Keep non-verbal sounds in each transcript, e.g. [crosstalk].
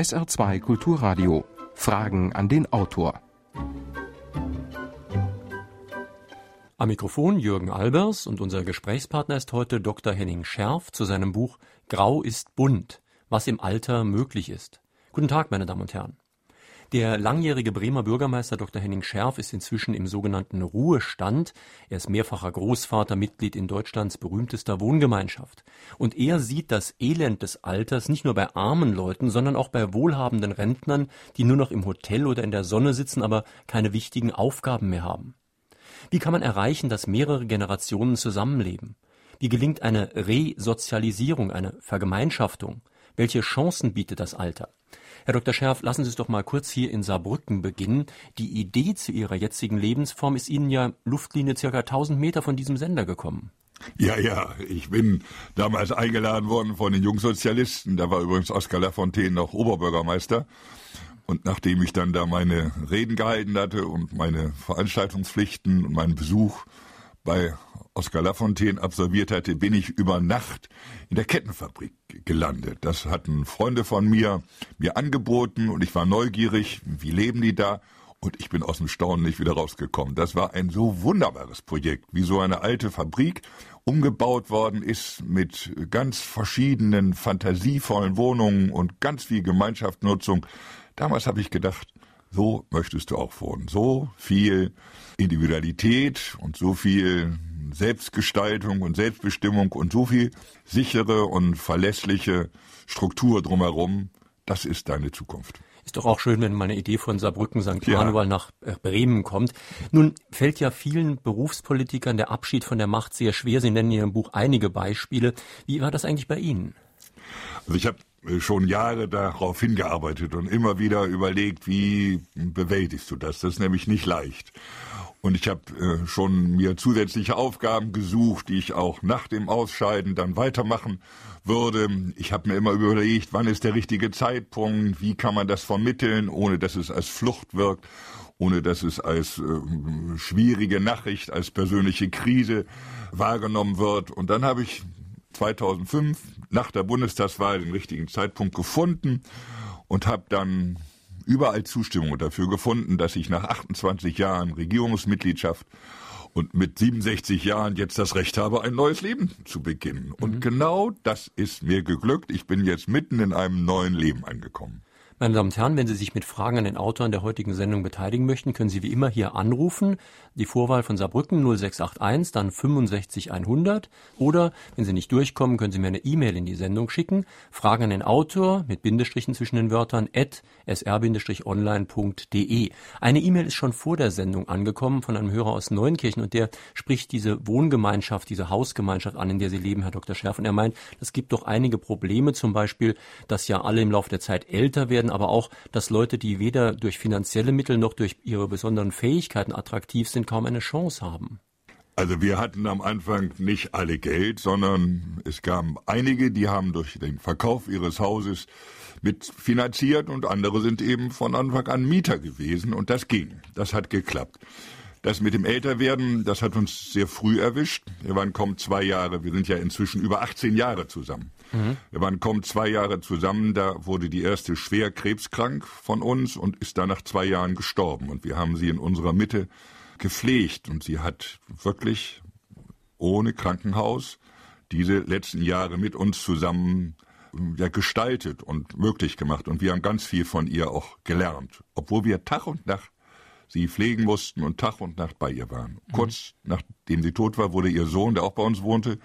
SR2 Kulturradio. Fragen an den Autor. Am Mikrofon Jürgen Albers und unser Gesprächspartner ist heute Dr. Henning Scherf zu seinem Buch Grau ist bunt, was im Alter möglich ist. Guten Tag, meine Damen und Herren. Der langjährige Bremer Bürgermeister Dr. Henning Scherf ist inzwischen im sogenannten Ruhestand. Er ist mehrfacher Großvater, Mitglied in Deutschlands berühmtester Wohngemeinschaft. Und er sieht das Elend des Alters nicht nur bei armen Leuten, sondern auch bei wohlhabenden Rentnern, die nur noch im Hotel oder in der Sonne sitzen, aber keine wichtigen Aufgaben mehr haben. Wie kann man erreichen, dass mehrere Generationen zusammenleben? Wie gelingt eine Resozialisierung, eine Vergemeinschaftung? Welche Chancen bietet das Alter? Herr Dr. Scherf, lassen Sie es doch mal kurz hier in Saarbrücken beginnen. Die Idee zu Ihrer jetzigen Lebensform ist Ihnen ja Luftlinie circa 1000 Meter von diesem Sender gekommen. Ja, ja, ich bin damals eingeladen worden von den Jungsozialisten. Da war übrigens Oskar Lafontaine noch Oberbürgermeister. Und nachdem ich dann da meine Reden gehalten hatte und meine Veranstaltungspflichten und meinen Besuch bei Oskar Lafontaine absolviert hatte, bin ich über Nacht in der Kettenfabrik gelandet. Das hatten Freunde von mir mir angeboten und ich war neugierig, wie leben die da? Und ich bin aus dem Staunen nicht wieder rausgekommen. Das war ein so wunderbares Projekt, wie so eine alte Fabrik umgebaut worden ist mit ganz verschiedenen fantasievollen Wohnungen und ganz viel Gemeinschaftsnutzung. Damals habe ich gedacht, so möchtest du auch wohnen. So viel Individualität und so viel Selbstgestaltung und Selbstbestimmung und so viel sichere und verlässliche Struktur drumherum, das ist deine Zukunft. Ist doch auch schön, wenn mal eine Idee von Saarbrücken, St. Manuel ja. nach äh, Bremen kommt. Nun fällt ja vielen Berufspolitikern der Abschied von der Macht sehr schwer. Sie nennen in Ihrem Buch einige Beispiele. Wie war das eigentlich bei Ihnen? Also ich habe schon Jahre darauf hingearbeitet und immer wieder überlegt, wie bewältigst du das? Das ist nämlich nicht leicht. Und ich habe äh, schon mir zusätzliche Aufgaben gesucht, die ich auch nach dem Ausscheiden dann weitermachen würde. Ich habe mir immer überlegt, wann ist der richtige Zeitpunkt, wie kann man das vermitteln, ohne dass es als Flucht wirkt, ohne dass es als äh, schwierige Nachricht, als persönliche Krise wahrgenommen wird. Und dann habe ich 2005 nach der Bundestagswahl den richtigen Zeitpunkt gefunden und habe dann überall Zustimmung dafür gefunden, dass ich nach 28 Jahren Regierungsmitgliedschaft und mit 67 Jahren jetzt das Recht habe, ein neues Leben zu beginnen. Und mhm. genau das ist mir geglückt. Ich bin jetzt mitten in einem neuen Leben angekommen. Meine Damen und Herren, wenn Sie sich mit Fragen an den Autoren der heutigen Sendung beteiligen möchten, können Sie wie immer hier anrufen. Die Vorwahl von Saarbrücken 0681, dann 65100. Oder, wenn Sie nicht durchkommen, können Sie mir eine E-Mail in die Sendung schicken. Fragen an den Autor mit Bindestrichen zwischen den Wörtern at sr-online.de. Eine E-Mail ist schon vor der Sendung angekommen von einem Hörer aus Neunkirchen und der spricht diese Wohngemeinschaft, diese Hausgemeinschaft an, in der Sie leben, Herr Dr. Scherf. Und er meint, es gibt doch einige Probleme, zum Beispiel, dass ja alle im Laufe der Zeit älter werden aber auch, dass Leute, die weder durch finanzielle Mittel noch durch ihre besonderen Fähigkeiten attraktiv sind, kaum eine Chance haben. Also wir hatten am Anfang nicht alle Geld, sondern es gab einige, die haben durch den Verkauf ihres Hauses mit finanziert und andere sind eben von Anfang an Mieter gewesen und das ging. Das hat geklappt. Das mit dem Älterwerden, das hat uns sehr früh erwischt. Wir waren kaum zwei Jahre, wir sind ja inzwischen über 18 Jahre zusammen. Mhm. Wir waren kaum zwei Jahre zusammen, da wurde die erste schwer krebskrank von uns und ist dann nach zwei Jahren gestorben. Und wir haben sie in unserer Mitte gepflegt und sie hat wirklich ohne Krankenhaus diese letzten Jahre mit uns zusammen ja, gestaltet und möglich gemacht. Und wir haben ganz viel von ihr auch gelernt. Obwohl wir Tag und Nacht sie pflegen mussten und Tag und Nacht bei ihr waren. Mhm. Kurz nachdem sie tot war, wurde ihr Sohn, der auch bei uns wohnte,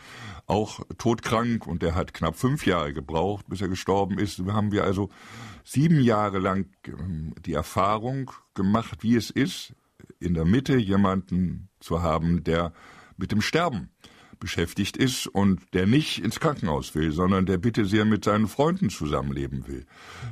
auch todkrank und der hat knapp fünf Jahre gebraucht, bis er gestorben ist. Wir haben wir also sieben Jahre lang ähm, die Erfahrung gemacht, wie es ist, in der Mitte jemanden zu haben, der mit dem Sterben beschäftigt ist und der nicht ins Krankenhaus will, sondern der bitte sehr mit seinen Freunden zusammenleben will.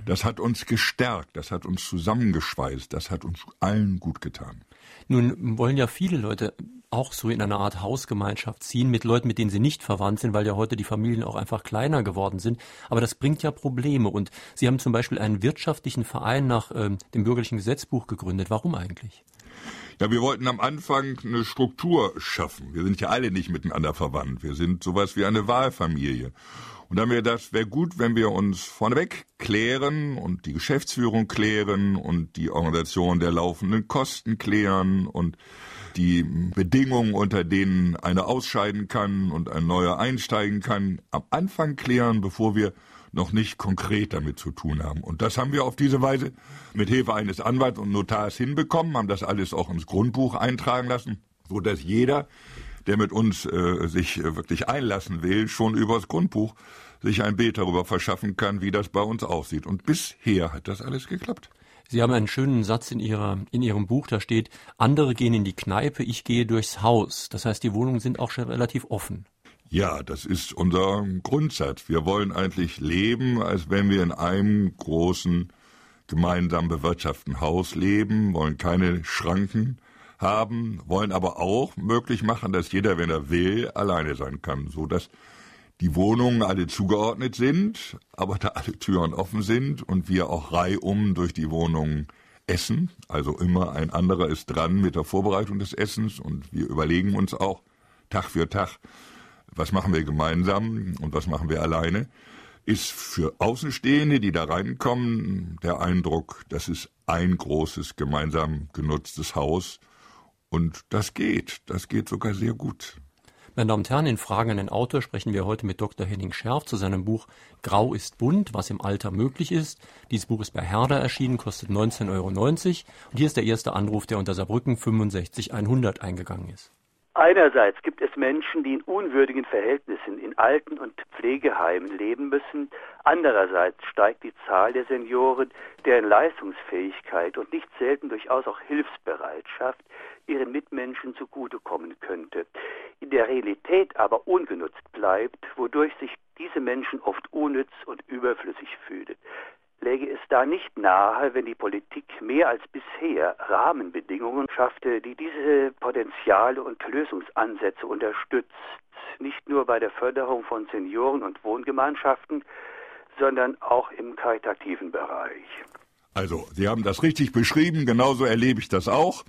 Das hat uns gestärkt, das hat uns zusammengeschweißt, das hat uns allen gut getan. Nun wollen ja viele Leute auch so in eine Art Hausgemeinschaft ziehen mit Leuten, mit denen sie nicht verwandt sind, weil ja heute die Familien auch einfach kleiner geworden sind. Aber das bringt ja Probleme. Und Sie haben zum Beispiel einen wirtschaftlichen Verein nach ähm, dem bürgerlichen Gesetzbuch gegründet. Warum eigentlich? Ja, wir wollten am Anfang eine Struktur schaffen. Wir sind ja alle nicht miteinander verwandt. Wir sind sowas wie eine Wahlfamilie. Und dann wäre das wäre gut, wenn wir uns vorneweg klären und die Geschäftsführung klären und die Organisation der laufenden Kosten klären und die Bedingungen, unter denen einer ausscheiden kann und ein neuer einsteigen kann, am Anfang klären, bevor wir noch nicht konkret damit zu tun haben. Und das haben wir auf diese Weise mit Hilfe eines Anwalts und Notars hinbekommen, haben das alles auch ins Grundbuch eintragen lassen, so dass jeder, der mit uns äh, sich äh, wirklich einlassen will, schon übers Grundbuch sich ein Bild darüber verschaffen kann, wie das bei uns aussieht. Und bisher hat das alles geklappt. Sie haben einen schönen Satz in, ihrer, in Ihrem Buch, da steht, andere gehen in die Kneipe, ich gehe durchs Haus. Das heißt, die Wohnungen sind auch schon relativ offen. Ja, das ist unser Grundsatz. Wir wollen eigentlich leben, als wenn wir in einem großen gemeinsam bewirtschafteten Haus leben, wollen keine Schranken haben, wollen aber auch möglich machen, dass jeder, wenn er will, alleine sein kann, so dass die Wohnungen alle zugeordnet sind, aber da alle Türen offen sind und wir auch reihum durch die Wohnungen essen. Also immer ein anderer ist dran mit der Vorbereitung des Essens und wir überlegen uns auch Tag für Tag, was machen wir gemeinsam und was machen wir alleine. Ist für Außenstehende, die da reinkommen, der Eindruck, das ist ein großes gemeinsam genutztes Haus und das geht, das geht sogar sehr gut. Meine Damen und Herren, in Fragen an den Autor sprechen wir heute mit Dr. Henning Scherf zu seinem Buch Grau ist bunt, was im Alter möglich ist. Dieses Buch ist bei Herder erschienen, kostet 19,90 Euro. Und hier ist der erste Anruf, der unter Saarbrücken 65100 eingegangen ist. Einerseits gibt es Menschen, die in unwürdigen Verhältnissen in Alten- und Pflegeheimen leben müssen. Andererseits steigt die Zahl der Senioren, deren Leistungsfähigkeit und nicht selten durchaus auch Hilfsbereitschaft ihren Mitmenschen zugutekommen könnte, in der Realität aber ungenutzt bleibt, wodurch sich diese Menschen oft unnütz und überflüssig fühlen läge es da nicht nahe, wenn die Politik mehr als bisher Rahmenbedingungen schaffte, die diese Potenziale und Lösungsansätze unterstützt, nicht nur bei der Förderung von Senioren und Wohngemeinschaften, sondern auch im karitativen Bereich. Also, Sie haben das richtig beschrieben, genauso erlebe ich das auch.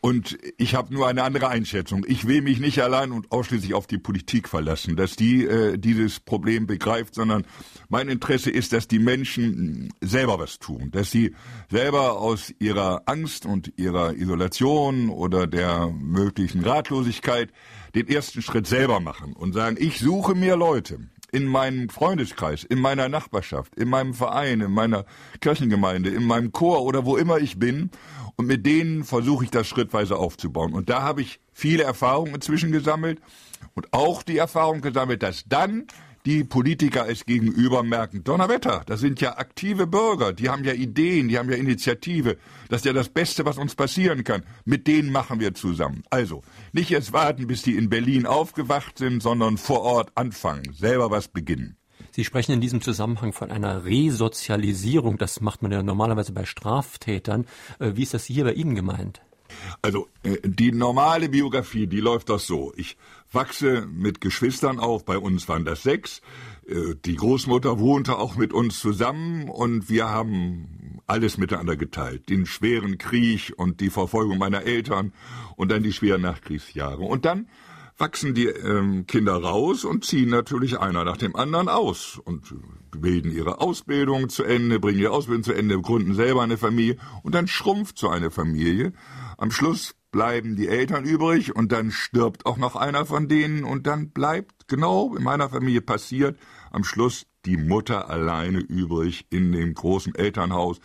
Und ich habe nur eine andere Einschätzung. Ich will mich nicht allein und ausschließlich auf die Politik verlassen, dass die äh, dieses Problem begreift, sondern mein Interesse ist, dass die Menschen selber was tun, dass sie selber aus ihrer Angst und ihrer Isolation oder der möglichen Ratlosigkeit den ersten Schritt selber machen und sagen, ich suche mir Leute, in meinem Freundeskreis, in meiner Nachbarschaft, in meinem Verein, in meiner Kirchengemeinde, in meinem Chor oder wo immer ich bin und mit denen versuche ich das schrittweise aufzubauen. Und da habe ich viele Erfahrungen inzwischen gesammelt und auch die Erfahrung gesammelt, dass dann die Politiker es gegenüber merken, Donnerwetter, das sind ja aktive Bürger, die haben ja Ideen, die haben ja Initiative, das ist ja das Beste, was uns passieren kann. Mit denen machen wir zusammen. Also, nicht jetzt warten, bis die in Berlin aufgewacht sind, sondern vor Ort anfangen, selber was beginnen. Sie sprechen in diesem Zusammenhang von einer Resozialisierung. Das macht man ja normalerweise bei Straftätern. Äh, wie ist das hier bei Ihnen gemeint? Also äh, die normale Biografie, die läuft doch so. Ich wachse mit Geschwistern auf, bei uns waren das sechs. Äh, die Großmutter wohnte auch mit uns zusammen und wir haben alles miteinander geteilt. Den schweren Krieg und die Verfolgung meiner Eltern und dann die schweren Nachkriegsjahre. Und dann wachsen die ähm, Kinder raus und ziehen natürlich einer nach dem anderen aus und bilden ihre Ausbildung zu Ende, bringen ihre Ausbildung zu Ende, gründen selber eine Familie und dann schrumpft so eine Familie. Am Schluss bleiben die Eltern übrig und dann stirbt auch noch einer von denen und dann bleibt genau in meiner Familie passiert am Schluss die Mutter alleine übrig in dem großen Elternhaus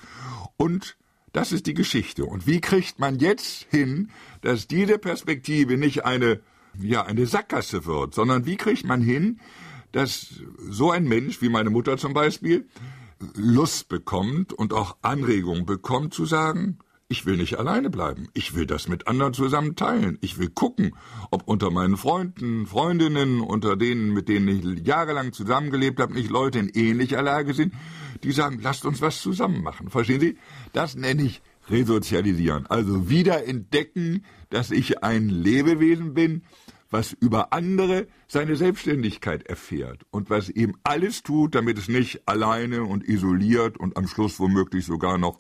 und das ist die Geschichte. Und wie kriegt man jetzt hin, dass diese Perspektive nicht eine ja, eine Sackgasse wird, sondern wie kriegt man hin, dass so ein Mensch wie meine Mutter zum Beispiel Lust bekommt und auch Anregung bekommt zu sagen, ich will nicht alleine bleiben. Ich will das mit anderen zusammen teilen. Ich will gucken, ob unter meinen Freunden, Freundinnen, unter denen, mit denen ich jahrelang zusammengelebt habe, nicht Leute in ähnlicher Lage sind, die sagen, lasst uns was zusammen machen. Verstehen Sie? Das nenne ich resozialisieren. Also wieder entdecken, dass ich ein Lebewesen bin, was über andere seine Selbstständigkeit erfährt und was eben alles tut, damit es nicht alleine und isoliert und am Schluss womöglich sogar noch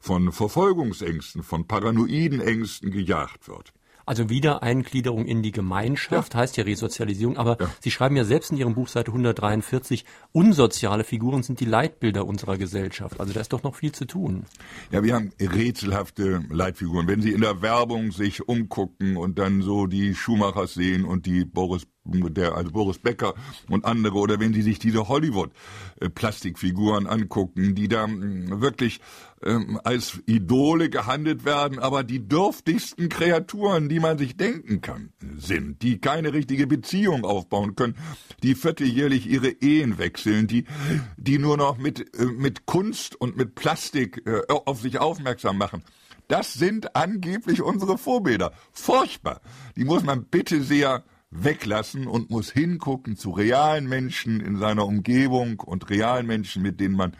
von Verfolgungsängsten, von paranoiden Ängsten gejagt wird. Also Wiedereingliederung in die Gemeinschaft ja. heißt ja Resozialisierung, aber ja. Sie schreiben ja selbst in Ihrem Buch Seite 143, unsoziale Figuren sind die Leitbilder unserer Gesellschaft. Also da ist doch noch viel zu tun. Ja, wir haben rätselhafte Leitfiguren. Wenn Sie in der Werbung sich umgucken und dann so die Schumachers sehen und die Boris der also Boris Becker und andere oder wenn Sie sich diese Hollywood-Plastikfiguren angucken, die da mm, wirklich ähm, als Idole gehandelt werden, aber die dürftigsten Kreaturen, die man sich denken kann, sind, die keine richtige Beziehung aufbauen können, die vierteljährlich ihre Ehen wechseln, die die nur noch mit äh, mit Kunst und mit Plastik äh, auf sich aufmerksam machen. Das sind angeblich unsere Vorbilder. Furchtbar. Die muss man bitte sehr weglassen und muss hingucken zu realen Menschen in seiner Umgebung und realen Menschen, mit denen man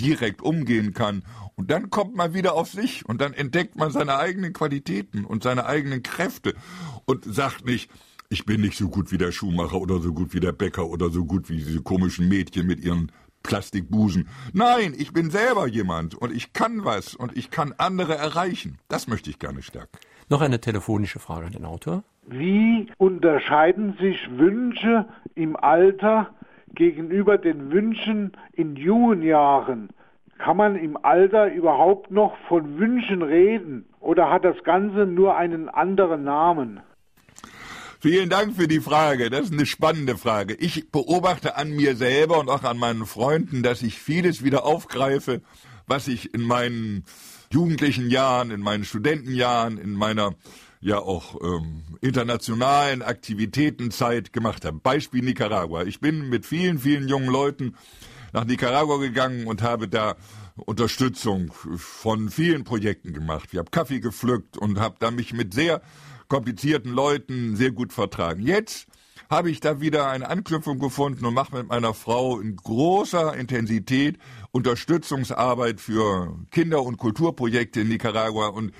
direkt umgehen kann. Und dann kommt man wieder auf sich und dann entdeckt man seine eigenen Qualitäten und seine eigenen Kräfte und sagt nicht, ich bin nicht so gut wie der Schuhmacher oder so gut wie der Bäcker oder so gut wie diese komischen Mädchen mit ihren Plastikbusen. Nein, ich bin selber jemand und ich kann was und ich kann andere erreichen. Das möchte ich gerne stärken. Noch eine telefonische Frage an den Autor. Wie unterscheiden sich Wünsche im Alter gegenüber den Wünschen in jungen Jahren? Kann man im Alter überhaupt noch von Wünschen reden oder hat das Ganze nur einen anderen Namen? Vielen Dank für die Frage. Das ist eine spannende Frage. Ich beobachte an mir selber und auch an meinen Freunden, dass ich vieles wieder aufgreife, was ich in meinen jugendlichen Jahren, in meinen Studentenjahren, in meiner ja auch ähm, internationalen Aktivitetenzeit gemacht habe. Beispiel Nicaragua. Ich bin mit vielen, vielen jungen Leuten nach Nicaragua gegangen und habe da Unterstützung von vielen Projekten gemacht. Ich habe Kaffee gepflückt und habe da mich mit sehr komplizierten Leuten sehr gut vertragen. Jetzt habe ich da wieder eine Anknüpfung gefunden und mache mit meiner Frau in großer Intensität Unterstützungsarbeit für Kinder- und Kulturprojekte in Nicaragua. Und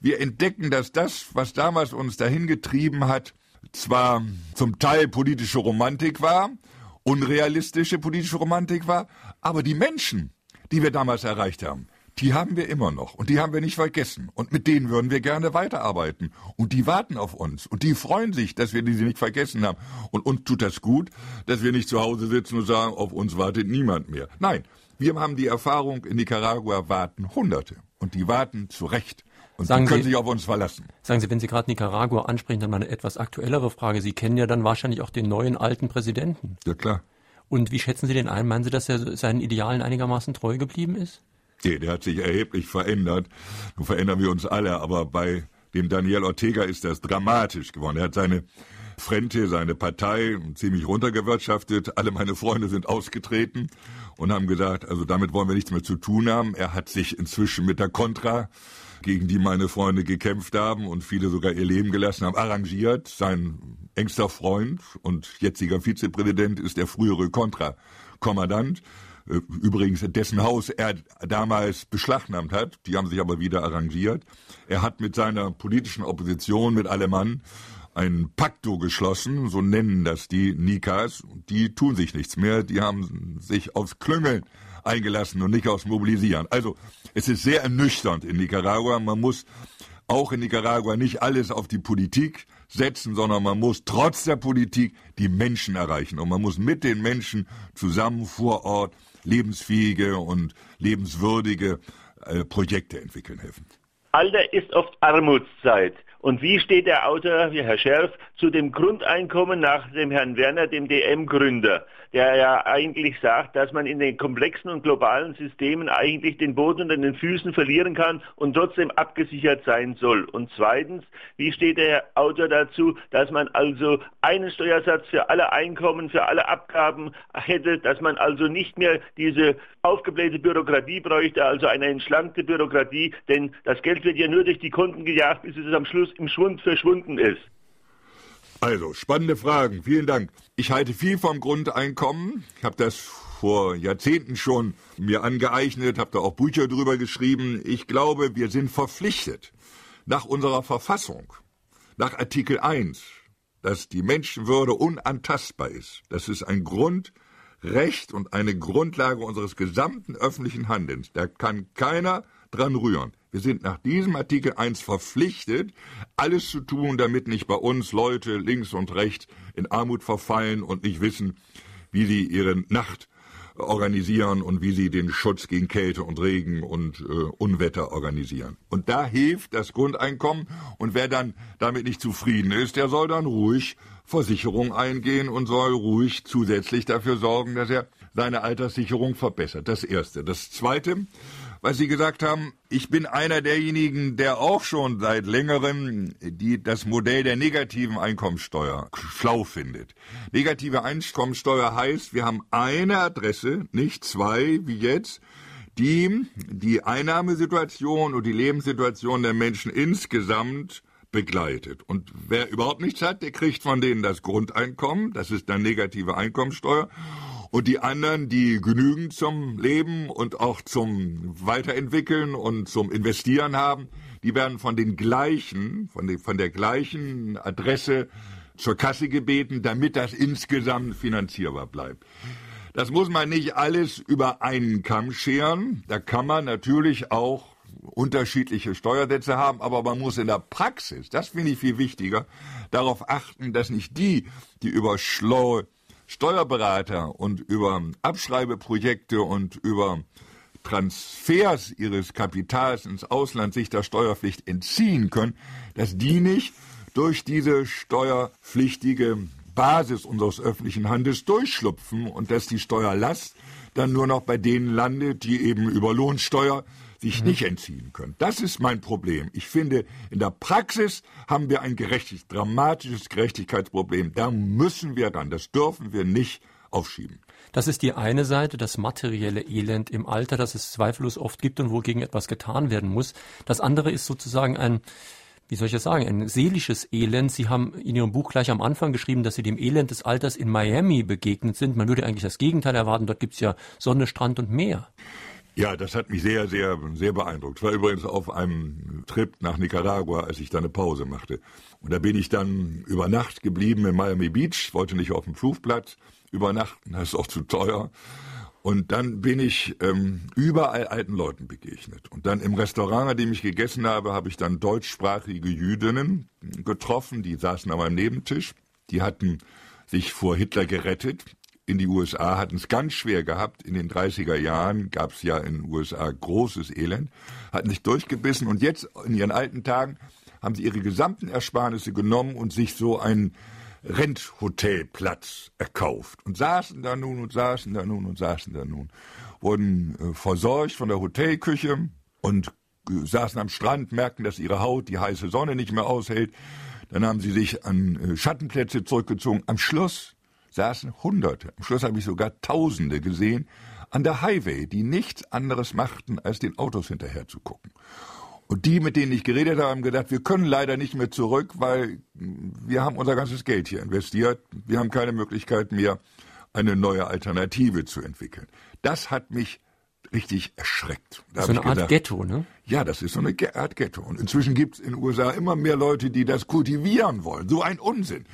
wir entdecken, dass das, was damals uns dahin getrieben hat, zwar zum Teil politische Romantik war, unrealistische politische Romantik war, aber die Menschen, die wir damals erreicht haben, die haben wir immer noch und die haben wir nicht vergessen und mit denen würden wir gerne weiterarbeiten und die warten auf uns und die freuen sich, dass wir diese nicht vergessen haben und uns tut das gut, dass wir nicht zu Hause sitzen und sagen, auf uns wartet niemand mehr. Nein, wir haben die Erfahrung, in Nicaragua warten Hunderte und die warten zu Recht. Und sagen Sie können sich auf uns verlassen. Sagen Sie, wenn Sie gerade Nicaragua ansprechen, dann mal eine etwas aktuellere Frage. Sie kennen ja dann wahrscheinlich auch den neuen alten Präsidenten. Ja, klar. Und wie schätzen Sie den ein? Meinen Sie, dass er seinen Idealen einigermaßen treu geblieben ist? Nee, der hat sich erheblich verändert. Nun verändern wir uns alle, aber bei dem Daniel Ortega ist das dramatisch geworden. Er hat seine Frente, seine Partei ziemlich runtergewirtschaftet. Alle meine Freunde sind ausgetreten und haben gesagt, also damit wollen wir nichts mehr zu tun haben. Er hat sich inzwischen mit der Contra gegen die meine Freunde gekämpft haben und viele sogar ihr Leben gelassen haben, arrangiert. Sein engster Freund und jetziger Vizepräsident ist der frühere Kontrakommandant. Äh, übrigens, dessen Haus er damals beschlagnahmt hat. Die haben sich aber wieder arrangiert. Er hat mit seiner politischen Opposition, mit Alemann, ein Pakto geschlossen, so nennen das die Nikas. Die tun sich nichts mehr, die haben sich aufs Klüngeln eingelassen und nicht aufs Mobilisieren. Also es ist sehr ernüchternd in Nicaragua. Man muss auch in Nicaragua nicht alles auf die Politik setzen, sondern man muss trotz der Politik die Menschen erreichen. Und man muss mit den Menschen zusammen vor Ort lebensfähige und lebenswürdige äh, Projekte entwickeln helfen. Alter ist oft Armutszeit. Und wie steht der Autor, wie Herr Scherf, zu dem Grundeinkommen nach dem Herrn Werner, dem DM-Gründer, der ja eigentlich sagt, dass man in den komplexen und globalen Systemen eigentlich den Boden unter den Füßen verlieren kann und trotzdem abgesichert sein soll. Und zweitens, wie steht der Autor dazu, dass man also einen Steuersatz für alle Einkommen, für alle Abgaben hätte, dass man also nicht mehr diese aufgeblähte Bürokratie bräuchte, also eine entschlankte Bürokratie, denn das Geld wird ja nur durch die Konten gejagt, bis es am Schluss im Schwund verschwunden ist. Also, spannende Fragen. Vielen Dank. Ich halte viel vom Grundeinkommen. Ich habe das vor Jahrzehnten schon mir angeeignet, habe da auch Bücher drüber geschrieben. Ich glaube, wir sind verpflichtet, nach unserer Verfassung, nach Artikel 1, dass die Menschenwürde unantastbar ist. Das ist ein Grundrecht und eine Grundlage unseres gesamten öffentlichen Handelns. Da kann keiner dran rühren. Wir sind nach diesem Artikel 1 verpflichtet, alles zu tun, damit nicht bei uns Leute links und rechts in Armut verfallen und nicht wissen, wie sie ihre Nacht organisieren und wie sie den Schutz gegen Kälte und Regen und äh, Unwetter organisieren. Und da hilft das Grundeinkommen und wer dann damit nicht zufrieden ist, der soll dann ruhig Versicherung eingehen und soll ruhig zusätzlich dafür sorgen, dass er seine Alterssicherung verbessert. Das Erste. Das Zweite, was Sie gesagt haben, ich bin einer derjenigen, der auch schon seit längerem die, das Modell der negativen Einkommensteuer schlau findet. Negative Einkommensteuer heißt, wir haben eine Adresse, nicht zwei wie jetzt, die die Einnahmesituation und die Lebenssituation der Menschen insgesamt begleitet. Und wer überhaupt nichts hat, der kriegt von denen das Grundeinkommen, das ist dann negative Einkommensteuer. Und die anderen, die genügend zum Leben und auch zum Weiterentwickeln und zum Investieren haben, die werden von den gleichen, von, den, von der gleichen Adresse zur Kasse gebeten, damit das insgesamt finanzierbar bleibt. Das muss man nicht alles über einen Kamm scheren. Da kann man natürlich auch unterschiedliche Steuersätze haben, aber man muss in der Praxis, das finde ich viel wichtiger, darauf achten, dass nicht die, die über schlaue Steuerberater und über Abschreibeprojekte und über Transfers ihres Kapitals ins Ausland sich der Steuerpflicht entziehen können, dass die nicht durch diese steuerpflichtige Basis unseres öffentlichen Handels durchschlupfen und dass die Steuerlast dann nur noch bei denen landet, die eben über Lohnsteuer sich mhm. nicht entziehen können. Das ist mein Problem. Ich finde, in der Praxis haben wir ein gerechtig, dramatisches Gerechtigkeitsproblem. Da müssen wir ran. Das dürfen wir nicht aufschieben. Das ist die eine Seite, das materielle Elend im Alter, das es zweifellos oft gibt und wogegen etwas getan werden muss. Das andere ist sozusagen ein, wie soll ich das sagen, ein seelisches Elend. Sie haben in Ihrem Buch gleich am Anfang geschrieben, dass Sie dem Elend des Alters in Miami begegnet sind. Man würde eigentlich das Gegenteil erwarten. Dort gibt es ja Sonne, Strand und Meer. Ja, das hat mich sehr, sehr, sehr beeindruckt. Ich war übrigens auf einem Trip nach Nicaragua, als ich da eine Pause machte. Und da bin ich dann über Nacht geblieben in Miami Beach, wollte nicht auf dem Flugplatz übernachten, das ist auch zu teuer. Und dann bin ich ähm, überall alten Leuten begegnet. Und dann im Restaurant, an dem ich gegessen habe, habe ich dann deutschsprachige Jüdinnen getroffen, die saßen an meinem Nebentisch. Die hatten sich vor Hitler gerettet in die USA, hatten es ganz schwer gehabt. In den 30er Jahren gab es ja in den USA großes Elend, hatten sich durchgebissen und jetzt in ihren alten Tagen haben sie ihre gesamten Ersparnisse genommen und sich so einen Renthotelplatz erkauft und saßen da nun und saßen da nun und saßen da nun, wurden äh, versorgt von der Hotelküche und saßen am Strand, merkten, dass ihre Haut die heiße Sonne nicht mehr aushält. Dann haben sie sich an äh, Schattenplätze zurückgezogen. Am Schluss saßen Hunderte, am Schluss habe ich sogar Tausende gesehen, an der Highway, die nichts anderes machten, als den Autos hinterher zu gucken. Und die, mit denen ich geredet habe, haben gedacht, wir können leider nicht mehr zurück, weil wir haben unser ganzes Geld hier investiert. Wir haben keine Möglichkeit mehr, eine neue Alternative zu entwickeln. Das hat mich richtig erschreckt. Da so eine Art gedacht, Ghetto, ne? Ja, das ist so eine Art Ghetto. Und inzwischen gibt es in den USA immer mehr Leute, die das kultivieren wollen. So ein Unsinn.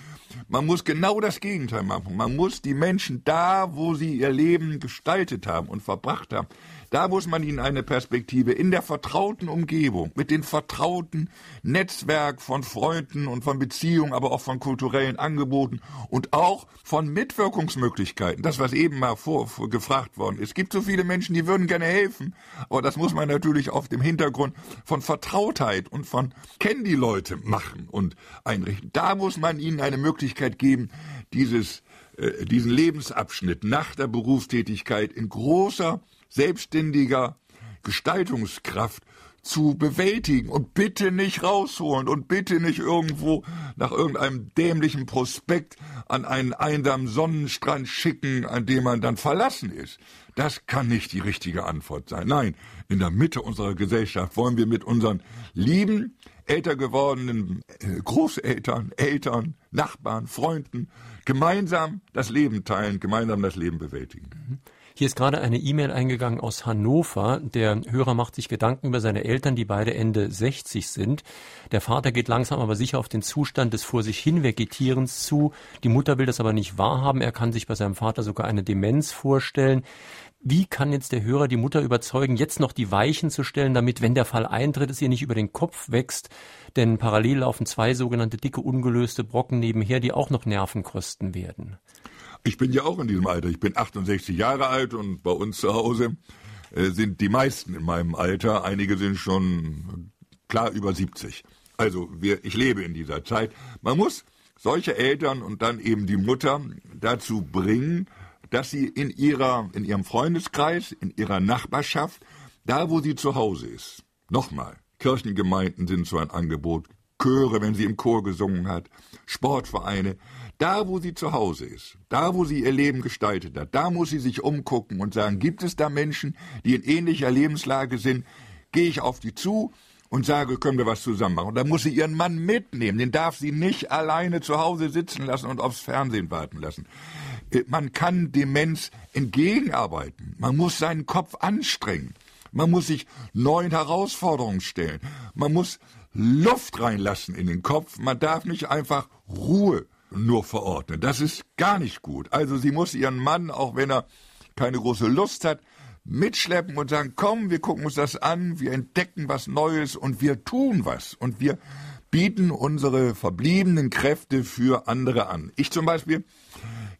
Man muss genau das Gegenteil machen. Man muss die Menschen da, wo sie ihr Leben gestaltet haben und verbracht haben, da muss man ihnen eine Perspektive in der vertrauten Umgebung, mit dem vertrauten Netzwerk von Freunden und von Beziehungen, aber auch von kulturellen Angeboten und auch von Mitwirkungsmöglichkeiten. Das, was eben mal vor, vor gefragt worden ist. Es gibt so viele Menschen, die würden gerne helfen, aber das muss man natürlich auf dem Hintergrund von Vertrautheit und von kennen die Leute machen und einrichten. Da muss man ihnen eine Möglichkeit geben, dieses äh, diesen Lebensabschnitt nach der Berufstätigkeit in großer selbstständiger Gestaltungskraft zu bewältigen und bitte nicht rausholen und bitte nicht irgendwo nach irgendeinem dämlichen Prospekt an einen einsamen Sonnenstrand schicken, an dem man dann verlassen ist. Das kann nicht die richtige Antwort sein. Nein, in der Mitte unserer Gesellschaft wollen wir mit unseren lieben, älter gewordenen äh, Großeltern, Eltern, Nachbarn, Freunden gemeinsam das Leben teilen, gemeinsam das Leben bewältigen. Hier ist gerade eine E-Mail eingegangen aus Hannover. Der Hörer macht sich Gedanken über seine Eltern, die beide Ende 60 sind. Der Vater geht langsam aber sicher auf den Zustand des vor sich hin Vegetierens zu. Die Mutter will das aber nicht wahrhaben. Er kann sich bei seinem Vater sogar eine Demenz vorstellen. Wie kann jetzt der Hörer die Mutter überzeugen, jetzt noch die Weichen zu stellen, damit, wenn der Fall eintritt, es ihr nicht über den Kopf wächst? Denn parallel laufen zwei sogenannte dicke, ungelöste Brocken nebenher, die auch noch Nerven kosten werden. Ich bin ja auch in diesem Alter. Ich bin 68 Jahre alt und bei uns zu Hause äh, sind die meisten in meinem Alter. Einige sind schon klar über 70. Also wir, ich lebe in dieser Zeit. Man muss solche Eltern und dann eben die Mutter dazu bringen, dass sie in ihrer, in ihrem Freundeskreis, in ihrer Nachbarschaft, da wo sie zu Hause ist, nochmal, Kirchengemeinden sind so ein Angebot, Chöre, wenn sie im Chor gesungen hat, Sportvereine, da, wo sie zu Hause ist, da, wo sie ihr Leben gestaltet hat, da muss sie sich umgucken und sagen, gibt es da Menschen, die in ähnlicher Lebenslage sind, gehe ich auf die zu und sage, können wir was zusammen machen. Und da muss sie ihren Mann mitnehmen, den darf sie nicht alleine zu Hause sitzen lassen und aufs Fernsehen warten lassen. Äh, man kann Demenz entgegenarbeiten. Man muss seinen Kopf anstrengen. Man muss sich neuen Herausforderungen stellen. Man muss Luft reinlassen in den Kopf. Man darf nicht einfach Ruhe nur verordnen. Das ist gar nicht gut. Also sie muss ihren Mann, auch wenn er keine große Lust hat, mitschleppen und sagen, komm, wir gucken uns das an, wir entdecken was Neues und wir tun was und wir bieten unsere verbliebenen Kräfte für andere an. Ich zum Beispiel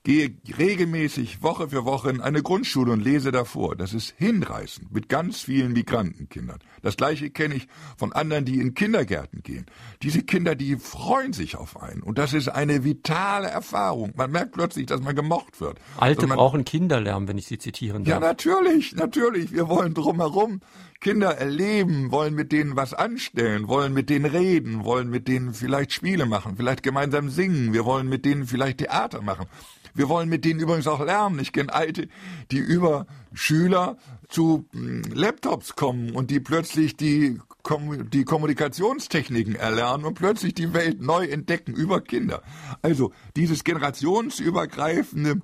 gehe regelmäßig Woche für Woche in eine Grundschule und lese davor. Das ist hinreißend mit ganz vielen Migrantenkindern. Das gleiche kenne ich von anderen, die in Kindergärten gehen. Diese Kinder, die freuen sich auf einen. Und das ist eine vitale Erfahrung. Man merkt plötzlich, dass man gemocht wird. Alte also man, brauchen Kinderlärm, wenn ich Sie zitieren darf. Ja, natürlich, natürlich. Wir wollen drumherum Kinder erleben, wollen mit denen was anstellen, wollen mit denen reden, wollen mit denen vielleicht Spiele machen, vielleicht gemeinsam singen. Wir wollen mit denen vielleicht Theater machen. Wir wollen mit denen übrigens auch lernen. Ich kenne Alte, die über Schüler zu hm, Laptops kommen und die plötzlich die, die Kommunikationstechniken erlernen und plötzlich die Welt neu entdecken über Kinder. Also dieses generationsübergreifende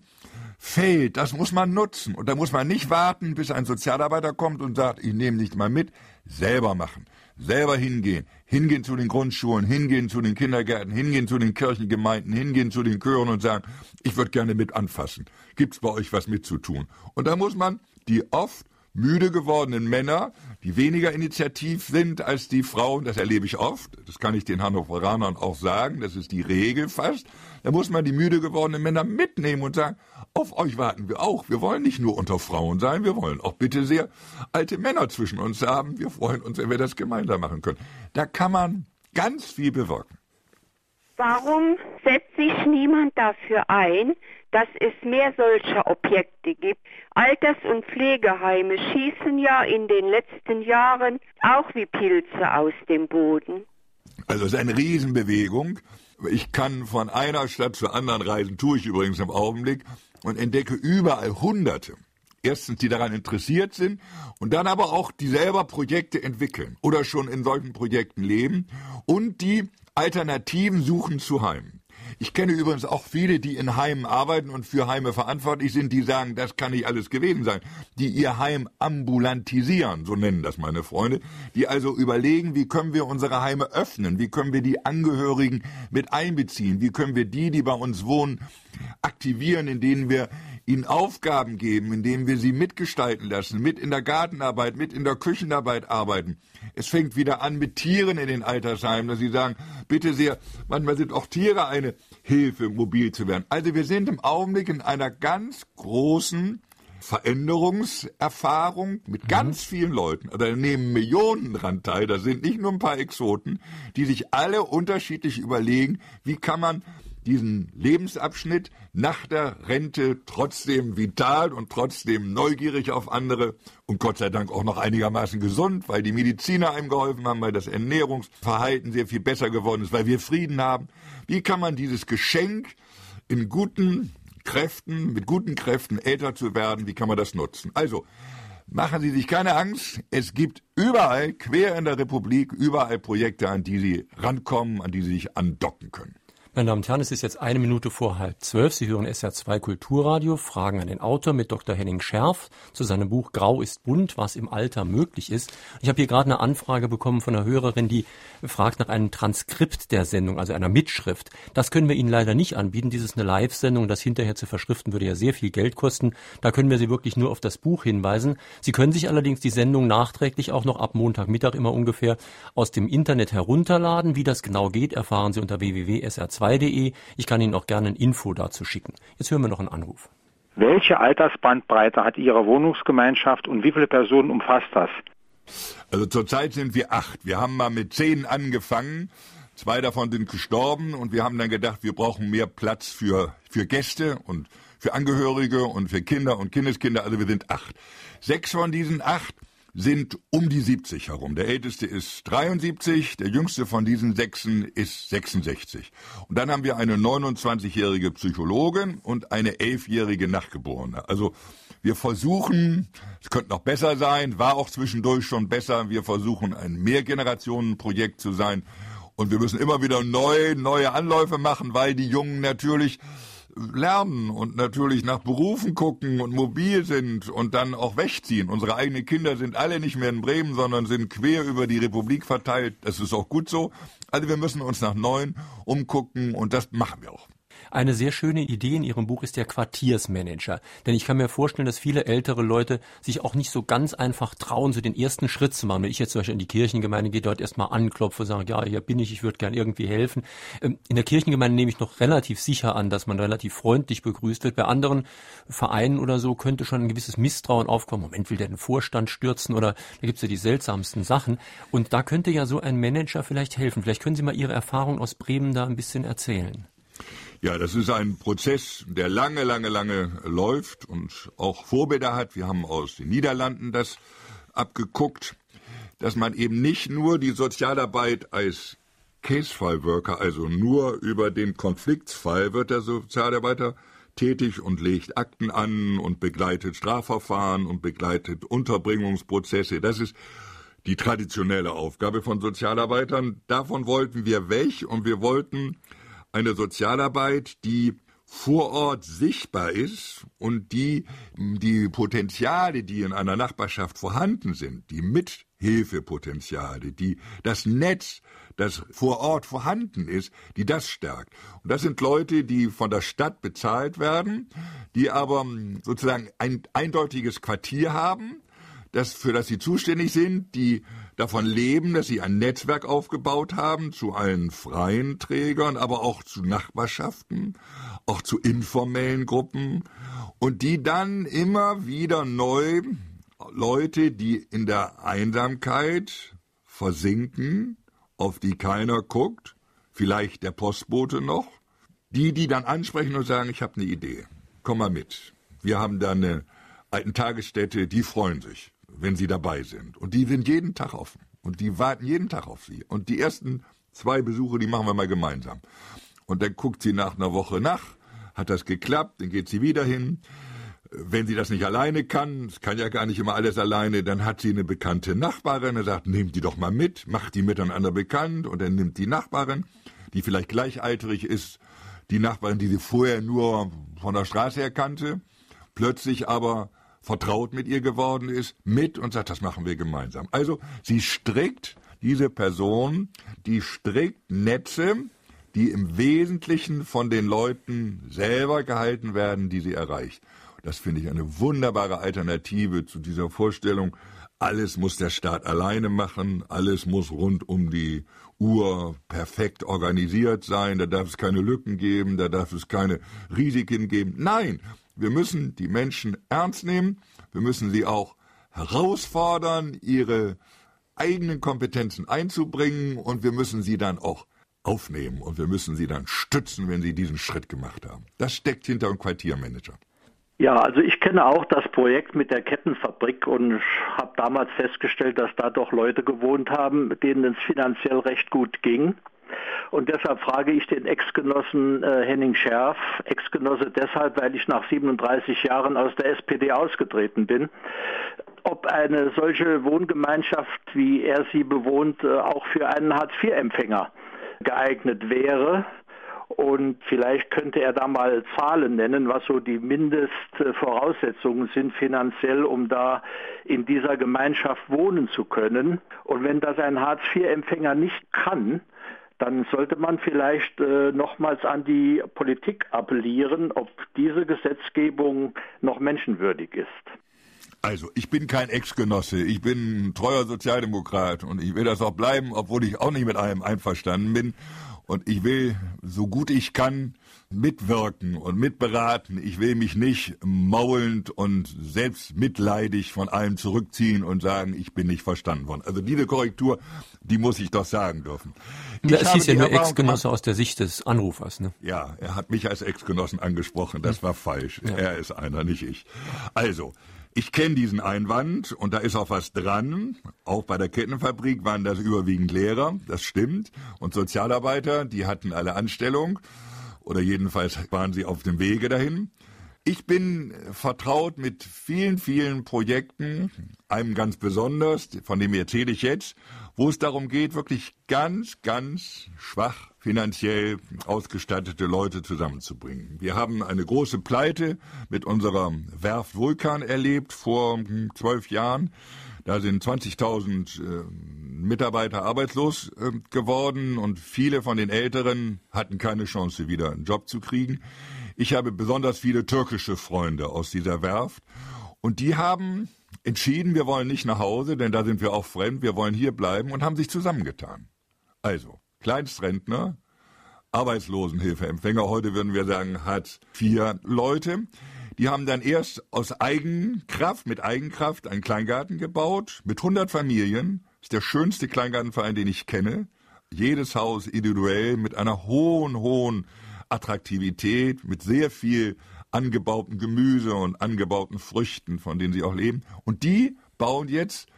Feld, das muss man nutzen. Und da muss man nicht warten, bis ein Sozialarbeiter kommt und sagt, ich nehme nicht mal mit, selber machen selber hingehen, hingehen zu den Grundschulen, hingehen zu den Kindergärten, hingehen zu den Kirchengemeinden, hingehen zu den Chören und sagen, ich würde gerne mit anfassen. Gibt's bei euch was mitzutun? Und da muss man die oft müde gewordenen Männer, die weniger initiativ sind als die Frauen, das erlebe ich oft, das kann ich den Hannoveranern auch sagen, das ist die Regel fast, da muss man die müde gewordenen Männer mitnehmen und sagen, auf euch warten wir auch. Wir wollen nicht nur unter Frauen sein, wir wollen auch bitte sehr alte Männer zwischen uns haben. Wir freuen uns, wenn wir das gemeinsam machen können. Da kann man ganz viel bewirken. Warum setzt sich niemand dafür ein, dass es mehr solcher Objekte gibt? Alters- und Pflegeheime schießen ja in den letzten Jahren auch wie Pilze aus dem Boden. Also es ist eine Riesenbewegung. Ich kann von einer Stadt zur anderen reisen, tue ich übrigens im Augenblick und entdecke überall Hunderte. Erstens, die daran interessiert sind und dann aber auch, die selber Projekte entwickeln oder schon in solchen Projekten leben und die Alternativen suchen zu Heimen. Ich kenne übrigens auch viele, die in Heimen arbeiten und für Heime verantwortlich sind, die sagen, das kann nicht alles gewesen sein, die ihr Heim ambulantisieren, so nennen das meine Freunde, die also überlegen, wie können wir unsere Heime öffnen, wie können wir die Angehörigen mit einbeziehen, wie können wir die, die bei uns wohnen, aktivieren, indem wir ihnen Aufgaben geben, indem wir sie mitgestalten lassen, mit in der Gartenarbeit, mit in der Küchenarbeit arbeiten. Es fängt wieder an mit Tieren in den Altersheimen, dass sie sagen, bitte sehr, manchmal sind auch Tiere eine Hilfe, mobil zu werden. Also wir sind im Augenblick in einer ganz großen Veränderungserfahrung mit ganz mhm. vielen Leuten. Da also nehmen Millionen dran teil. Da sind nicht nur ein paar Exoten, die sich alle unterschiedlich überlegen, wie kann man diesen Lebensabschnitt nach der Rente trotzdem vital und trotzdem neugierig auf andere und Gott sei Dank auch noch einigermaßen gesund, weil die Mediziner einem geholfen haben, weil das Ernährungsverhalten sehr viel besser geworden ist, weil wir Frieden haben. Wie kann man dieses Geschenk in guten Kräften, mit guten Kräften älter zu werden, wie kann man das nutzen? Also, machen Sie sich keine Angst, es gibt überall, quer in der Republik, überall Projekte, an die Sie rankommen, an die Sie sich andocken können. Meine Damen und Herren, es ist jetzt eine Minute vor halb zwölf. Sie hören SR2 Kulturradio, Fragen an den Autor mit Dr. Henning Scherf zu seinem Buch Grau ist bunt, was im Alter möglich ist. Ich habe hier gerade eine Anfrage bekommen von einer Hörerin, die fragt nach einem Transkript der Sendung, also einer Mitschrift. Das können wir Ihnen leider nicht anbieten. Dies ist eine Live-Sendung. Das hinterher zu verschriften würde ja sehr viel Geld kosten. Da können wir Sie wirklich nur auf das Buch hinweisen. Sie können sich allerdings die Sendung nachträglich auch noch ab Montagmittag immer ungefähr aus dem Internet herunterladen. Wie das genau geht, erfahren Sie unter www.sr2 2de Ich kann Ihnen auch gerne ein Info dazu schicken. Jetzt hören wir noch einen Anruf. Welche Altersbandbreite hat Ihre Wohnungsgemeinschaft und wie viele Personen umfasst das? Also zurzeit sind wir acht. Wir haben mal mit zehn angefangen. Zwei davon sind gestorben und wir haben dann gedacht, wir brauchen mehr Platz für, für Gäste und für Angehörige und für Kinder und Kindeskinder. Also wir sind acht. Sechs von diesen acht sind um die 70 herum. Der älteste ist 73, der jüngste von diesen sechsen ist 66. Und dann haben wir eine 29-jährige Psychologin und eine 11-jährige Nachgeborene. Also wir versuchen, es könnte noch besser sein, war auch zwischendurch schon besser, wir versuchen ein Mehrgenerationenprojekt zu sein. Und wir müssen immer wieder neu, neue Anläufe machen, weil die Jungen natürlich lernen und natürlich nach Berufen gucken und mobil sind und dann auch wegziehen. Unsere eigenen Kinder sind alle nicht mehr in Bremen, sondern sind quer über die Republik verteilt. Das ist auch gut so. Also wir müssen uns nach neuen umgucken und das machen wir auch. Eine sehr schöne Idee in Ihrem Buch ist der Quartiersmanager. Denn ich kann mir vorstellen, dass viele ältere Leute sich auch nicht so ganz einfach trauen, so den ersten Schritt zu machen. Wenn ich jetzt zum Beispiel in die Kirchengemeinde gehe, dort erstmal anklopfe, sage, ja, hier bin ich, ich würde gern irgendwie helfen. Ähm, in der Kirchengemeinde nehme ich noch relativ sicher an, dass man relativ freundlich begrüßt wird. Bei anderen Vereinen oder so könnte schon ein gewisses Misstrauen aufkommen. Moment, will der den Vorstand stürzen oder da gibt's ja die seltsamsten Sachen. Und da könnte ja so ein Manager vielleicht helfen. Vielleicht können Sie mal Ihre Erfahrung aus Bremen da ein bisschen erzählen. Ja, das ist ein Prozess, der lange, lange, lange läuft und auch Vorbilder hat. Wir haben aus den Niederlanden das abgeguckt, dass man eben nicht nur die Sozialarbeit als Casefile-Worker, also nur über den Konfliktsfall wird der Sozialarbeiter tätig und legt Akten an und begleitet Strafverfahren und begleitet Unterbringungsprozesse. Das ist die traditionelle Aufgabe von Sozialarbeitern. Davon wollten wir weg und wir wollten eine Sozialarbeit, die vor Ort sichtbar ist und die die Potenziale, die in einer Nachbarschaft vorhanden sind, die Mithilfepotenziale, die das Netz, das vor Ort vorhanden ist, die das stärkt. Und das sind Leute, die von der Stadt bezahlt werden, die aber sozusagen ein eindeutiges Quartier haben, das, für das sie zuständig sind, die davon leben, dass sie ein Netzwerk aufgebaut haben zu allen freien Trägern, aber auch zu Nachbarschaften, auch zu informellen Gruppen und die dann immer wieder neu Leute, die in der Einsamkeit versinken, auf die keiner guckt, vielleicht der Postbote noch, die, die dann ansprechen und sagen, ich habe eine Idee, komm mal mit. Wir haben da eine alten Tagesstätte, die freuen sich wenn sie dabei sind. Und die sind jeden Tag offen. Und die warten jeden Tag auf sie. Und die ersten zwei Besuche, die machen wir mal gemeinsam. Und dann guckt sie nach einer Woche nach, hat das geklappt, dann geht sie wieder hin. Wenn sie das nicht alleine kann, es kann ja gar nicht immer alles alleine, dann hat sie eine bekannte Nachbarin, er sagt, nehmt die doch mal mit, macht die miteinander bekannt und dann nimmt die Nachbarin, die vielleicht gleichaltrig ist, die Nachbarin, die sie vorher nur von der Straße her kannte, plötzlich aber vertraut mit ihr geworden ist, mit und sagt, das machen wir gemeinsam. Also sie strickt diese Person, die strickt Netze, die im Wesentlichen von den Leuten selber gehalten werden, die sie erreicht. Das finde ich eine wunderbare Alternative zu dieser Vorstellung, alles muss der Staat alleine machen, alles muss rund um die Uhr perfekt organisiert sein, da darf es keine Lücken geben, da darf es keine Risiken geben. Nein, wir müssen die Menschen ernst nehmen, wir müssen sie auch herausfordern, ihre eigenen Kompetenzen einzubringen und wir müssen sie dann auch aufnehmen und wir müssen sie dann stützen, wenn sie diesen Schritt gemacht haben. Das steckt hinter einem Quartiermanager. Ja, also ich kenne auch das Projekt mit der Kettenfabrik und habe damals festgestellt, dass da doch Leute gewohnt haben, denen es finanziell recht gut ging. Und deshalb frage ich den Ex-Genossen äh, Henning Scherf, Ex-Genosse deshalb, weil ich nach 37 Jahren aus der SPD ausgetreten bin, ob eine solche Wohngemeinschaft, wie er sie bewohnt, äh, auch für einen Hartz-IV-Empfänger geeignet wäre Und vielleicht könnte er da mal Zahlen nennen, was so die Mindestvoraussetzungen sind finanziell, um da in dieser Gemeinschaft wohnen zu können. Und wenn das ein Hartz-IV-Empfänger nicht kann, dann sollte man vielleicht äh, nochmals an die Politik appellieren, ob diese Gesetzgebung noch menschenwürdig ist. Also, ich bin kein Ex-Genosse, ich bin ein treuer Sozialdemokrat und ich will das auch bleiben, obwohl ich auch nicht mit allem einverstanden bin. Und ich will, so gut ich kann, mitwirken und mitberaten. Ich will mich nicht maulend und selbst mitleidig von allem zurückziehen und sagen, ich bin nicht verstanden worden. Also diese Korrektur, die muss ich doch sagen dürfen. Ja, es hieß ja nur Ex-Genosse aus der Sicht des Anrufers, ne? Ja, er hat mich als Ex-Genossen angesprochen. Das war falsch. Ja. Er ist einer, nicht ich. Also, ich kenne diesen Einwand und da ist auch was dran. Auch bei der Kettenfabrik waren das überwiegend Lehrer, das stimmt. Und Sozialarbeiter, die hatten alle Anstellung oder jedenfalls waren sie auf dem Wege dahin. Ich bin vertraut mit vielen, vielen Projekten, einem ganz besonders, von dem erzähle ich jetzt, wo es darum geht, wirklich ganz, ganz schwach finanziell ausgestattete Leute zusammenzubringen. Wir haben eine große Pleite mit unserer Werft Vulkan erlebt vor zwölf Jahren. Da sind 20.000 äh, Mitarbeiter arbeitslos äh, geworden und viele von den Älteren hatten keine Chance, wieder einen Job zu kriegen. Ich habe besonders viele türkische Freunde aus dieser Werft und die haben entschieden, wir wollen nicht nach Hause, denn da sind wir auch fremd, wir wollen hier bleiben und haben sich zusammengetan. Also, Kleinstrentner, Arbeitslosenhilfeempfänger, heute würden wir sagen Hartz IV Leute, die haben dann erst aus Eigenkraft, mit Eigenkraft einen Kleingarten gebaut, mit 100 Familien. Das ist der schönste Kleingartenverein, den ich kenne. Jedes Haus individuell mit einer hohen, hohen Attraktivität, mit sehr viel angebauten Gemüse und angebauten Früchten, von denen sie auch leben. Und die bauen jetzt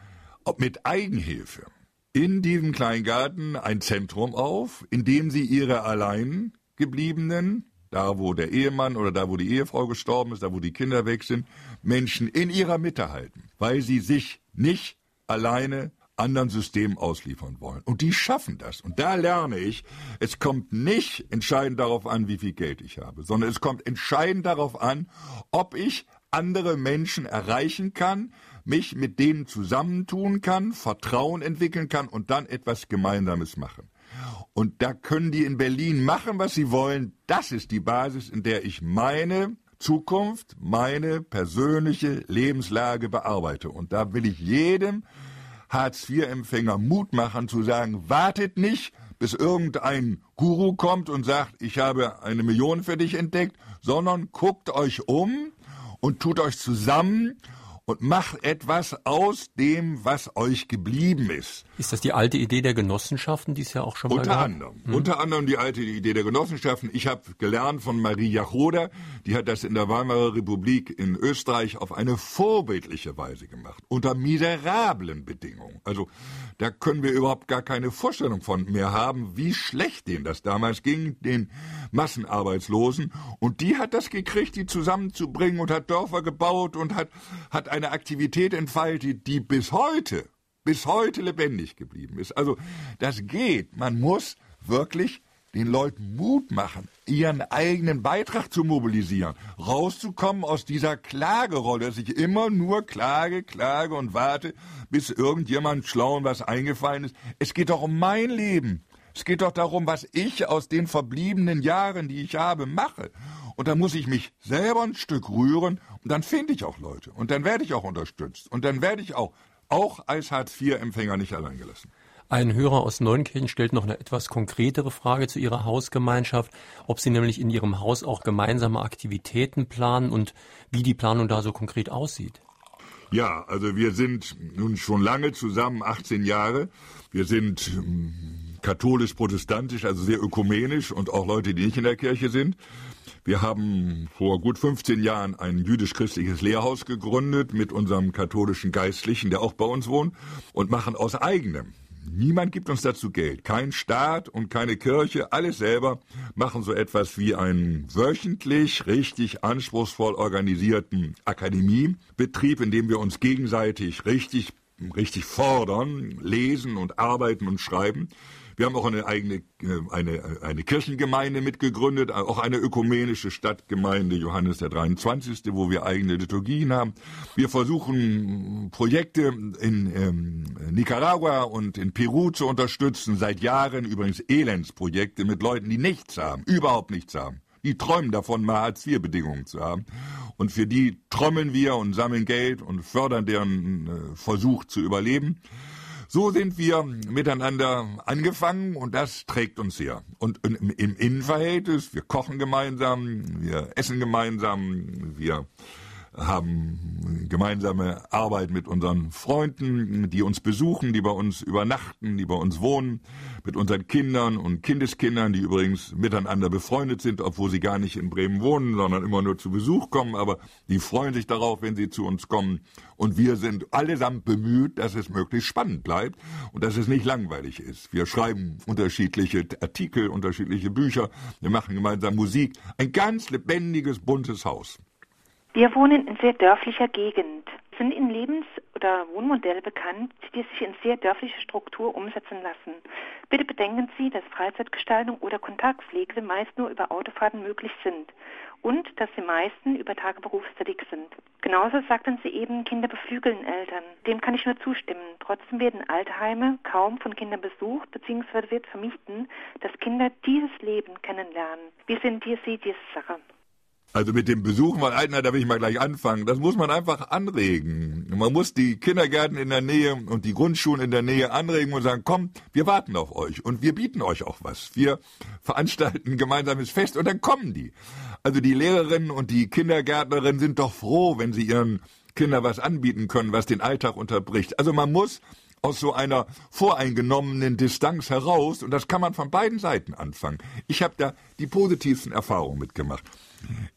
mit Eigenhilfe in diesem Kleingarten ein Zentrum auf, in dem sie ihre allein gebliebenen, da wo der Ehemann oder da wo die Ehefrau gestorben ist, da wo die Kinder weg sind, Menschen in ihrer Mitte halten, weil sie sich nicht alleine anderen Systemen ausliefern wollen. Und die schaffen das. Und da lerne ich, es kommt nicht entscheidend darauf an, wie viel Geld ich habe, sondern es kommt entscheidend darauf an, ob ich andere Menschen erreichen kann, mich mit denen zusammentun kann, Vertrauen entwickeln kann und dann etwas Gemeinsames machen. Und da können die in Berlin machen, was sie wollen. Das ist die Basis, in der ich meine Zukunft, meine persönliche Lebenslage bearbeite. Und da will ich jedem Hartz-IV-Empfänger Mut machen zu sagen, wartet nicht, bis irgendein Guru kommt und sagt, ich habe eine Million für dich entdeckt, sondern guckt euch um und tut euch zusammen und macht etwas aus dem, was euch geblieben ist. Ist das die alte Idee der Genossenschaften, die es ja auch schon mal Unter gab? anderem. Hm. Unter anderem die alte Idee der Genossenschaften. Ich habe gelernt von Marie Jachoda, die hat das in der Weimarer Republik in Österreich auf eine vorbildliche Weise gemacht. Unter miserablen Bedingungen. Also da können wir überhaupt gar keine Vorstellung von mehr haben, wie schlecht denen das damals ging, den Massenarbeitslosen. Und die hat das gekriegt, die zusammenzubringen und hat Dörfer gebaut und hat, hat eine Aktivität entfaltet, die bis heute, bis heute lebendig geblieben ist. Also das geht. Man muss wirklich den Leuten Mut machen, ihren eigenen Beitrag zu mobilisieren, rauszukommen aus dieser Klagerolle, dass ich immer nur klage, klage und warte, bis irgendjemand schlau und was eingefallen ist. Es geht doch um mein Leben. Es geht doch darum, was ich aus den verbliebenen Jahren, die ich habe, mache. Und dann muss ich mich selber ein Stück rühren und dann finde ich auch Leute. Und dann werde ich auch unterstützt. Und dann werde ich auch, auch als Hartz-IV-Empfänger nicht allein gelassen. Ein Hörer aus Neunkirchen stellt noch eine etwas konkretere Frage zu Ihrer Hausgemeinschaft, ob Sie nämlich in Ihrem Haus auch gemeinsame Aktivitäten planen und wie die Planung da so konkret aussieht. Ja, also wir sind nun schon lange zusammen, 18 Jahre. Wir sind ähm, katholisch-protestantisch, also sehr ökumenisch und auch Leute, die nicht in der Kirche sind. Wir haben vor gut 15 Jahren ein jüdisch-christliches Lehrhaus gegründet mit unserem katholischen Geistlichen, der auch bei uns wohnt, und machen aus eigenem Niemand gibt uns dazu Geld. Kein Staat und keine Kirche, alles selber machen so etwas wie einen wöchentlich richtig anspruchsvoll organisierten Akademiebetrieb, in dem wir uns gegenseitig richtig richtig fordern, lesen und arbeiten und schreiben. Wir haben auch eine eigene äh, eine, eine Kirchengemeinde mitgegründet, auch eine ökumenische Stadtgemeinde Johannes der 23., wo wir eigene Liturgien haben. Wir versuchen Projekte in ähm, Nicaragua und in Peru zu unterstützen, seit Jahren übrigens Elendsprojekte mit Leuten, die nichts haben, überhaupt nichts haben. Die träumen davon, mal Hartz-IV-Bedingungen zu haben. Und für die trommeln wir und sammeln Geld und fördern deren äh, Versuch zu überleben. So sind wir miteinander angefangen und das trägt uns sehr. Und im, im Innenverhältnis, wir kochen gemeinsam, wir essen gemeinsam, wir haben gemeinsame Arbeit mit unseren Freunden, die uns besuchen, die bei uns übernachten, die bei uns wohnen, mit unseren Kindern und Kindeskindern, die übrigens miteinander befreundet sind, obwohl sie gar nicht in Bremen wohnen, sondern immer nur zu Besuch kommen, aber die freuen sich darauf, wenn sie zu uns kommen. Und wir sind allesamt bemüht, dass es möglichst spannend bleibt und dass es nicht langweilig ist. Wir schreiben unterschiedliche Artikel, unterschiedliche Bücher, wir machen gemeinsam Musik, ein ganz lebendiges, buntes Haus. Wir wohnen in sehr dörflicher Gegend, sind in Lebens- oder Wohnmodelle bekannt, die sich in sehr dörfliche Struktur umsetzen lassen. Bitte bedenken Sie, dass Freizeitgestaltung oder Kontaktpflege meist nur über Autofahrten möglich sind und dass die meisten über Tage berufstätig sind. Genauso sagten Sie eben, Kinder beflügeln Eltern. Dem kann ich nur zustimmen. Trotzdem werden Alterheime kaum von Kindern besucht, beziehungsweise wird vermieden, dass Kinder dieses Leben kennenlernen. Wie dir Sie diese Sache? Also mit dem Besuchen von Altenheim, da will ich mal gleich anfangen. Das muss man einfach anregen. Man muss die Kindergärten in der Nähe und die Grundschulen in der Nähe anregen und sagen, komm, wir warten auf euch und wir bieten euch auch was. Wir veranstalten ein gemeinsames Fest und dann kommen die. Also die Lehrerinnen und die Kindergärtnerinnen sind doch froh, wenn sie ihren Kindern was anbieten können, was den Alltag unterbricht. Also man muss aus so einer voreingenommenen Distanz heraus, und das kann man von beiden Seiten anfangen. Ich habe da die positivsten Erfahrungen mitgemacht.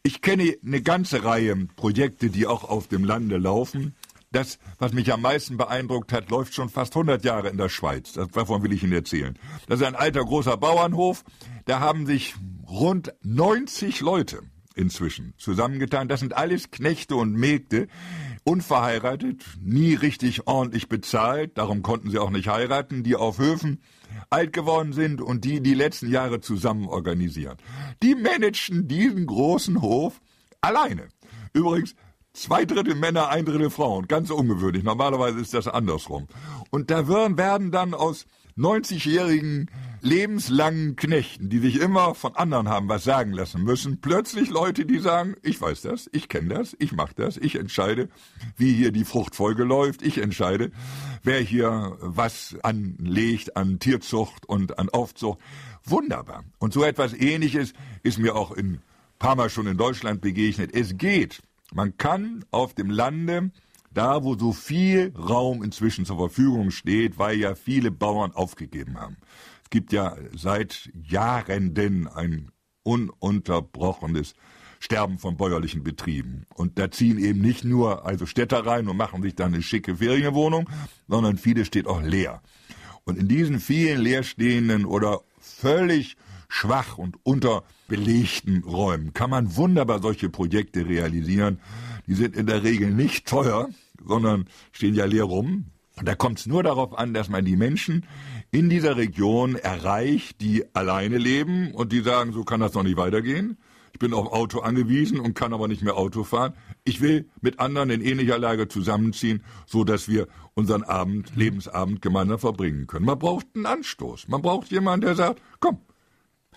Ich kenne eine ganze Reihe Projekte, die auch auf dem Lande laufen. Das, was mich am meisten beeindruckt hat, läuft schon fast 100 Jahre in der Schweiz. Davon will ich Ihnen erzählen. Das ist ein alter großer Bauernhof. Da haben sich rund 90 Leute inzwischen zusammengetan. Das sind alles Knechte und Mägde, unverheiratet, nie richtig ordentlich bezahlt, darum konnten sie auch nicht heiraten, die auf Höfen alt geworden sind und die die letzten Jahre zusammen organisieren. Die managen diesen großen Hof alleine. Übrigens, zwei Drittel Männer, ein Drittel Frauen. Ganz ungewöhnlich. Normalerweise ist das andersrum. Und da werden dann aus 90-jährigen lebenslangen Knechten, die sich immer von anderen haben was sagen lassen müssen, plötzlich Leute, die sagen, ich weiß das, ich kenne das, ich mache das, ich entscheide, wie hier die Fruchtfolge läuft, ich entscheide, wer hier was anlegt an Tierzucht und an Aufzucht. Wunderbar. Und so etwas ähnliches ist mir auch in paar Mal schon in Deutschland begegnet. Es geht. Man kann auf dem Lande da wo so viel Raum inzwischen zur Verfügung steht, weil ja viele Bauern aufgegeben haben. Es gibt ja seit Jahrenden ein ununterbrochenes Sterben von bäuerlichen Betrieben. Und da ziehen eben nicht nur also Städter rein und machen sich dann eine schicke Ferienwohnung, sondern viele steht auch leer. Und in diesen vielen leerstehenden oder völlig schwach und unterbelegten Räumen kann man wunderbar solche Projekte realisieren. Die sind in der Regel nicht teuer, sondern stehen ja leer rum. Und da kommt es nur darauf an, dass man die Menschen in dieser Region erreicht, die alleine leben und die sagen, so kann das doch nicht weitergehen. Ich bin auf Auto angewiesen und kann aber nicht mehr Auto fahren. Ich will mit anderen in ähnlicher Lage zusammenziehen, so dass wir unseren Abend, Lebensabend gemeinsam verbringen können. Man braucht einen Anstoß. Man braucht jemanden, der sagt, komm,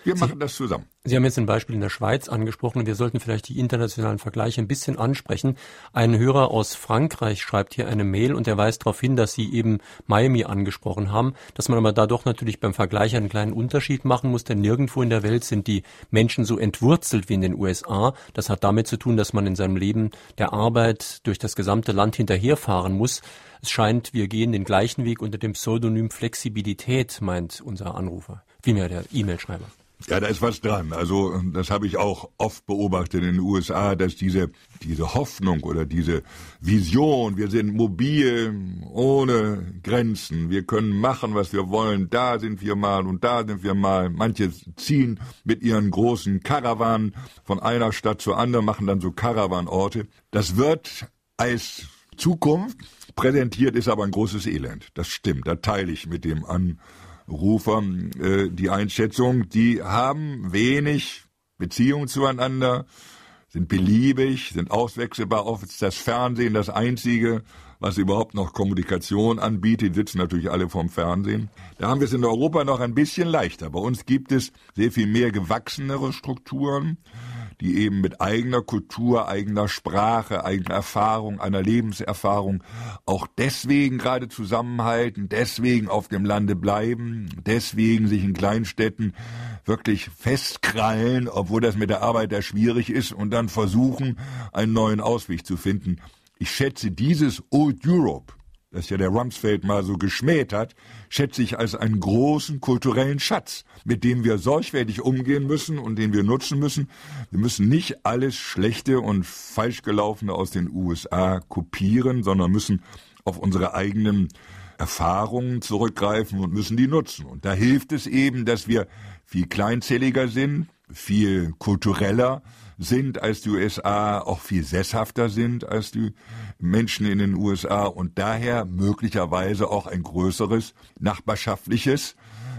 wir machen das zusammen. Sie haben jetzt ein Beispiel in der Schweiz angesprochen. Wir sollten vielleicht die internationalen Vergleiche ein bisschen ansprechen. Ein Hörer aus Frankreich schreibt hier eine Mail und er weist darauf hin, dass Sie eben Miami angesprochen haben, dass man aber da doch natürlich beim Vergleich einen kleinen Unterschied machen muss, denn nirgendwo in der Welt sind die Menschen so entwurzelt wie in den USA. Das hat damit zu tun, dass man in seinem Leben der Arbeit durch das gesamte Land hinterherfahren muss. Es scheint, wir gehen den gleichen Weg unter dem Pseudonym Flexibilität, meint unser Anrufer, vielmehr der E-Mail-Schreiber. Ja, da ist was dran. Also das habe ich auch oft beobachtet in den USA, dass diese diese Hoffnung oder diese Vision, wir sind mobil, ohne Grenzen, wir können machen, was wir wollen, da sind wir mal und da sind wir mal. Manche ziehen mit ihren großen Karawanen von einer Stadt zur anderen, machen dann so Karawanorte. Das wird als Zukunft präsentiert, ist aber ein großes Elend. Das stimmt, da teile ich mit dem an Rufer äh, die Einschätzung, die haben wenig Beziehung zueinander, sind beliebig, sind auswechselbar. Oft ist das Fernsehen das einzige, was überhaupt noch Kommunikation anbietet. Sitzen natürlich alle vorm Fernsehen. Da haben wir es in Europa noch ein bisschen leichter. Bei uns gibt es sehr viel mehr gewachsenere Strukturen die eben mit eigener Kultur, eigener Sprache, eigener Erfahrung, einer Lebenserfahrung auch deswegen gerade zusammenhalten, deswegen auf dem Lande bleiben, deswegen sich in Kleinstädten wirklich festkrallen, obwohl das mit der Arbeit da schwierig ist und dann versuchen, einen neuen Ausweg zu finden. Ich schätze dieses Old Europe, das ja der Rumsfeld mal so geschmäht hat, schätze ich als einen großen kulturellen Schatz, mit dem wir sorgfältig umgehen müssen und den wir nutzen müssen. Wir müssen nicht alles Schlechte und falsch gelaufene aus den USA kopieren, sondern müssen auf unsere eigenen Erfahrungen zurückgreifen und müssen die nutzen. Und da hilft es eben, dass wir viel kleinzelliger sind, viel kultureller, sind als die USA, auch viel sesshafter sind als die Menschen in den USA und daher möglicherweise auch ein größeres nachbarschaftliches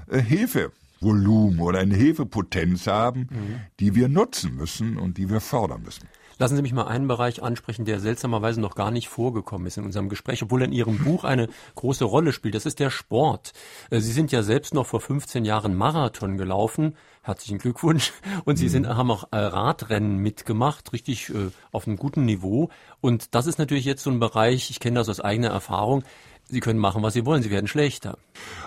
äh, Hilfevolumen oder eine Hilfepotenz haben, mhm. die wir nutzen müssen und die wir fördern müssen. Lassen Sie mich mal einen Bereich ansprechen, der seltsamerweise noch gar nicht vorgekommen ist in unserem Gespräch, obwohl er in Ihrem [laughs] Buch eine große Rolle spielt. Das ist der Sport. Äh, Sie sind ja selbst noch vor 15 Jahren Marathon gelaufen. Herzlichen Glückwunsch. Und Sie sind, haben auch äh, Radrennen mitgemacht, richtig äh, auf einem guten Niveau. Und das ist natürlich jetzt so ein Bereich, ich kenne das aus eigener Erfahrung, Sie können machen, was Sie wollen, Sie werden schlechter.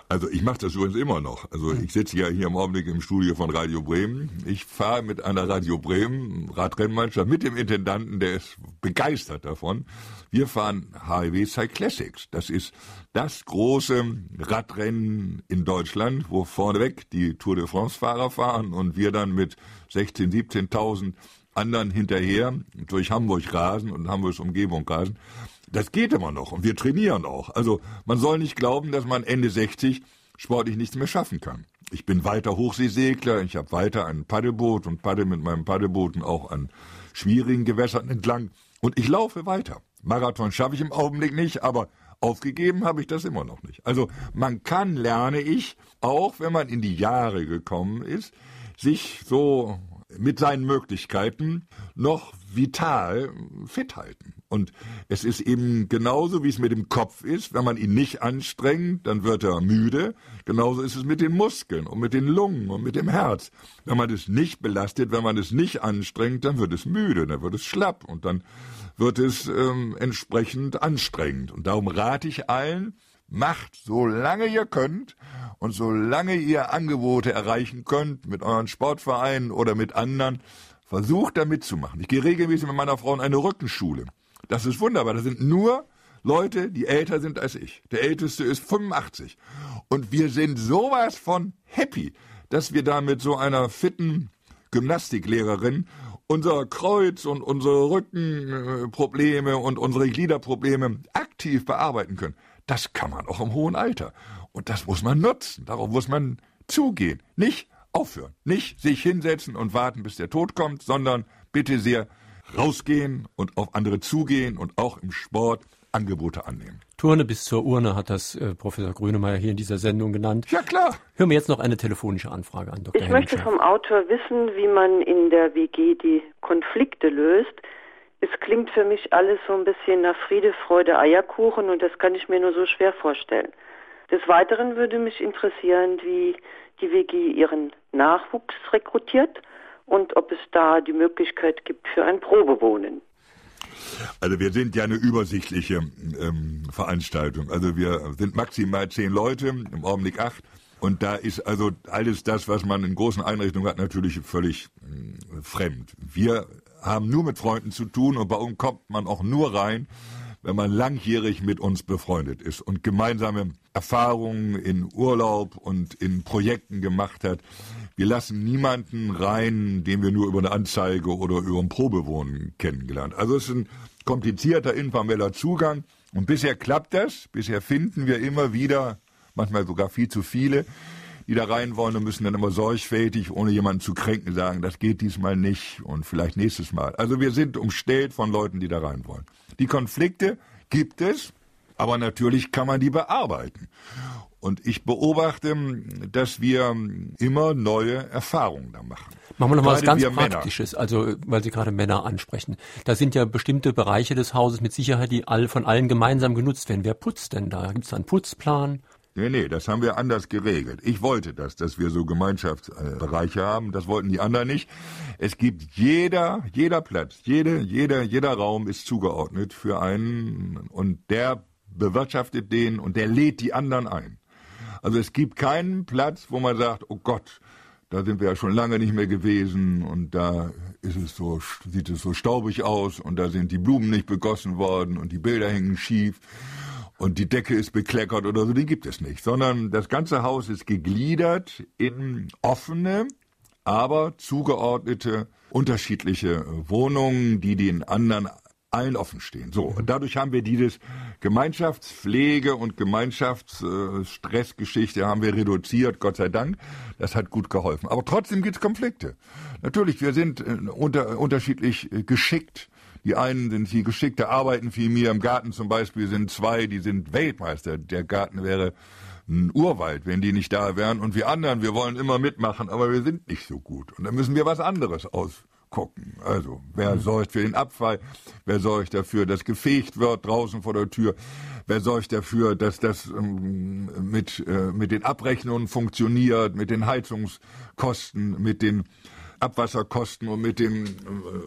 Also ich mache das übrigens immer noch. Also ich sitze ja hier im Augenblick im Studio von Radio Bremen. Ich fahre mit einer Radio Bremen Radrennmannschaft mit dem Intendanten, der ist begeistert davon. Wir fahren HIW Cyclassics. Das ist das große Radrennen in Deutschland, wo vorneweg die Tour de France Fahrer fahren und wir dann mit 16, 17.000 anderen hinterher durch Hamburg rasen und Hamburgs Umgebung rasen. Das geht immer noch und wir trainieren auch. Also man soll nicht glauben, dass man Ende 60 sportlich nichts mehr schaffen kann. Ich bin weiter Hochseesegler, ich habe weiter ein Paddelboot und paddel mit meinem Paddelbooten auch an schwierigen Gewässern entlang und ich laufe weiter. Marathon schaffe ich im Augenblick nicht, aber aufgegeben habe ich das immer noch nicht. Also man kann, lerne ich, auch wenn man in die Jahre gekommen ist, sich so mit seinen Möglichkeiten noch vital fit halten. Und es ist eben genauso, wie es mit dem Kopf ist. Wenn man ihn nicht anstrengt, dann wird er müde. Genauso ist es mit den Muskeln und mit den Lungen und mit dem Herz. Wenn man es nicht belastet, wenn man es nicht anstrengt, dann wird es müde, dann wird es schlapp und dann wird es ähm, entsprechend anstrengend. Und darum rate ich allen, macht, solange ihr könnt und solange ihr Angebote erreichen könnt mit euren Sportvereinen oder mit anderen, versucht da mitzumachen. Ich gehe regelmäßig mit meiner Frau in eine Rückenschule. Das ist wunderbar. Das sind nur Leute, die älter sind als ich. Der älteste ist 85. Und wir sind sowas von happy, dass wir da mit so einer fitten Gymnastiklehrerin unser Kreuz und unsere Rückenprobleme und unsere Gliederprobleme aktiv bearbeiten können. Das kann man auch im hohen Alter. Und das muss man nutzen. Darauf muss man zugehen. Nicht aufhören. Nicht sich hinsetzen und warten, bis der Tod kommt, sondern bitte sehr rausgehen und auf andere zugehen und auch im Sport Angebote annehmen. Turne bis zur Urne hat das äh, Professor Grönemeyer hier in dieser Sendung genannt. Ja, klar. Hören wir jetzt noch eine telefonische Anfrage an Dr. Ich Henning möchte vom Autor wissen, wie man in der WG die Konflikte löst. Es klingt für mich alles so ein bisschen nach Friede, Freude, Eierkuchen und das kann ich mir nur so schwer vorstellen. Des Weiteren würde mich interessieren, wie die WG ihren Nachwuchs rekrutiert und ob es da die Möglichkeit gibt für ein Probewohnen. Also wir sind ja eine übersichtliche ähm, Veranstaltung. Also wir sind maximal zehn Leute, im Augenblick acht. Und da ist also alles das, was man in großen Einrichtungen hat, natürlich völlig äh, fremd. Wir haben nur mit Freunden zu tun und bei uns kommt man auch nur rein, wenn man langjährig mit uns befreundet ist und gemeinsame Erfahrungen in Urlaub und in Projekten gemacht hat. Wir lassen niemanden rein, den wir nur über eine Anzeige oder über ein Probewohnen kennengelernt. Also es ist ein komplizierter, informeller Zugang. Und bisher klappt das. Bisher finden wir immer wieder, manchmal sogar viel zu viele, die da rein wollen und müssen dann immer sorgfältig, ohne jemanden zu kränken, sagen, das geht diesmal nicht und vielleicht nächstes Mal. Also wir sind umstellt von Leuten, die da rein wollen. Die Konflikte gibt es, aber natürlich kann man die bearbeiten. Und ich beobachte, dass wir immer neue Erfahrungen da machen. Machen wir noch mal was ganz Praktisches, Männer. also weil Sie gerade Männer ansprechen. Da sind ja bestimmte Bereiche des Hauses mit Sicherheit, die all, von allen gemeinsam genutzt werden. Wer putzt denn da? Gibt es da einen Putzplan? Nee, nee, das haben wir anders geregelt. Ich wollte das, dass wir so Gemeinschaftsbereiche haben. Das wollten die anderen nicht. Es gibt jeder, jeder Platz, jede, jeder, jeder Raum ist zugeordnet für einen und der bewirtschaftet den und der lädt die anderen ein. Also es gibt keinen Platz, wo man sagt, oh Gott, da sind wir ja schon lange nicht mehr gewesen und da ist es so, sieht es so staubig aus und da sind die Blumen nicht begossen worden und die Bilder hängen schief und die Decke ist bekleckert oder so, die gibt es nicht, sondern das ganze Haus ist gegliedert in offene, aber zugeordnete, unterschiedliche Wohnungen, die den anderen allen offen stehen. So, und dadurch haben wir dieses Gemeinschaftspflege und Gemeinschaftsstressgeschichte haben wir reduziert, Gott sei Dank. Das hat gut geholfen. Aber trotzdem gibt es Konflikte. Natürlich, wir sind äh, unter, unterschiedlich äh, geschickt. Die einen sind viel geschickter, arbeiten viel mehr. Im Garten zum Beispiel sind zwei, die sind Weltmeister. Der Garten wäre ein Urwald, wenn die nicht da wären. Und wir anderen, wir wollen immer mitmachen, aber wir sind nicht so gut. Und dann müssen wir was anderes aus gucken. Also, wer mhm. sorgt für den Abfall? Wer sorgt dafür, dass gefegt wird draußen vor der Tür? Wer sorgt dafür, dass das ähm, mit, äh, mit den Abrechnungen funktioniert, mit den Heizungskosten, mit den Abwasserkosten und mit den, äh,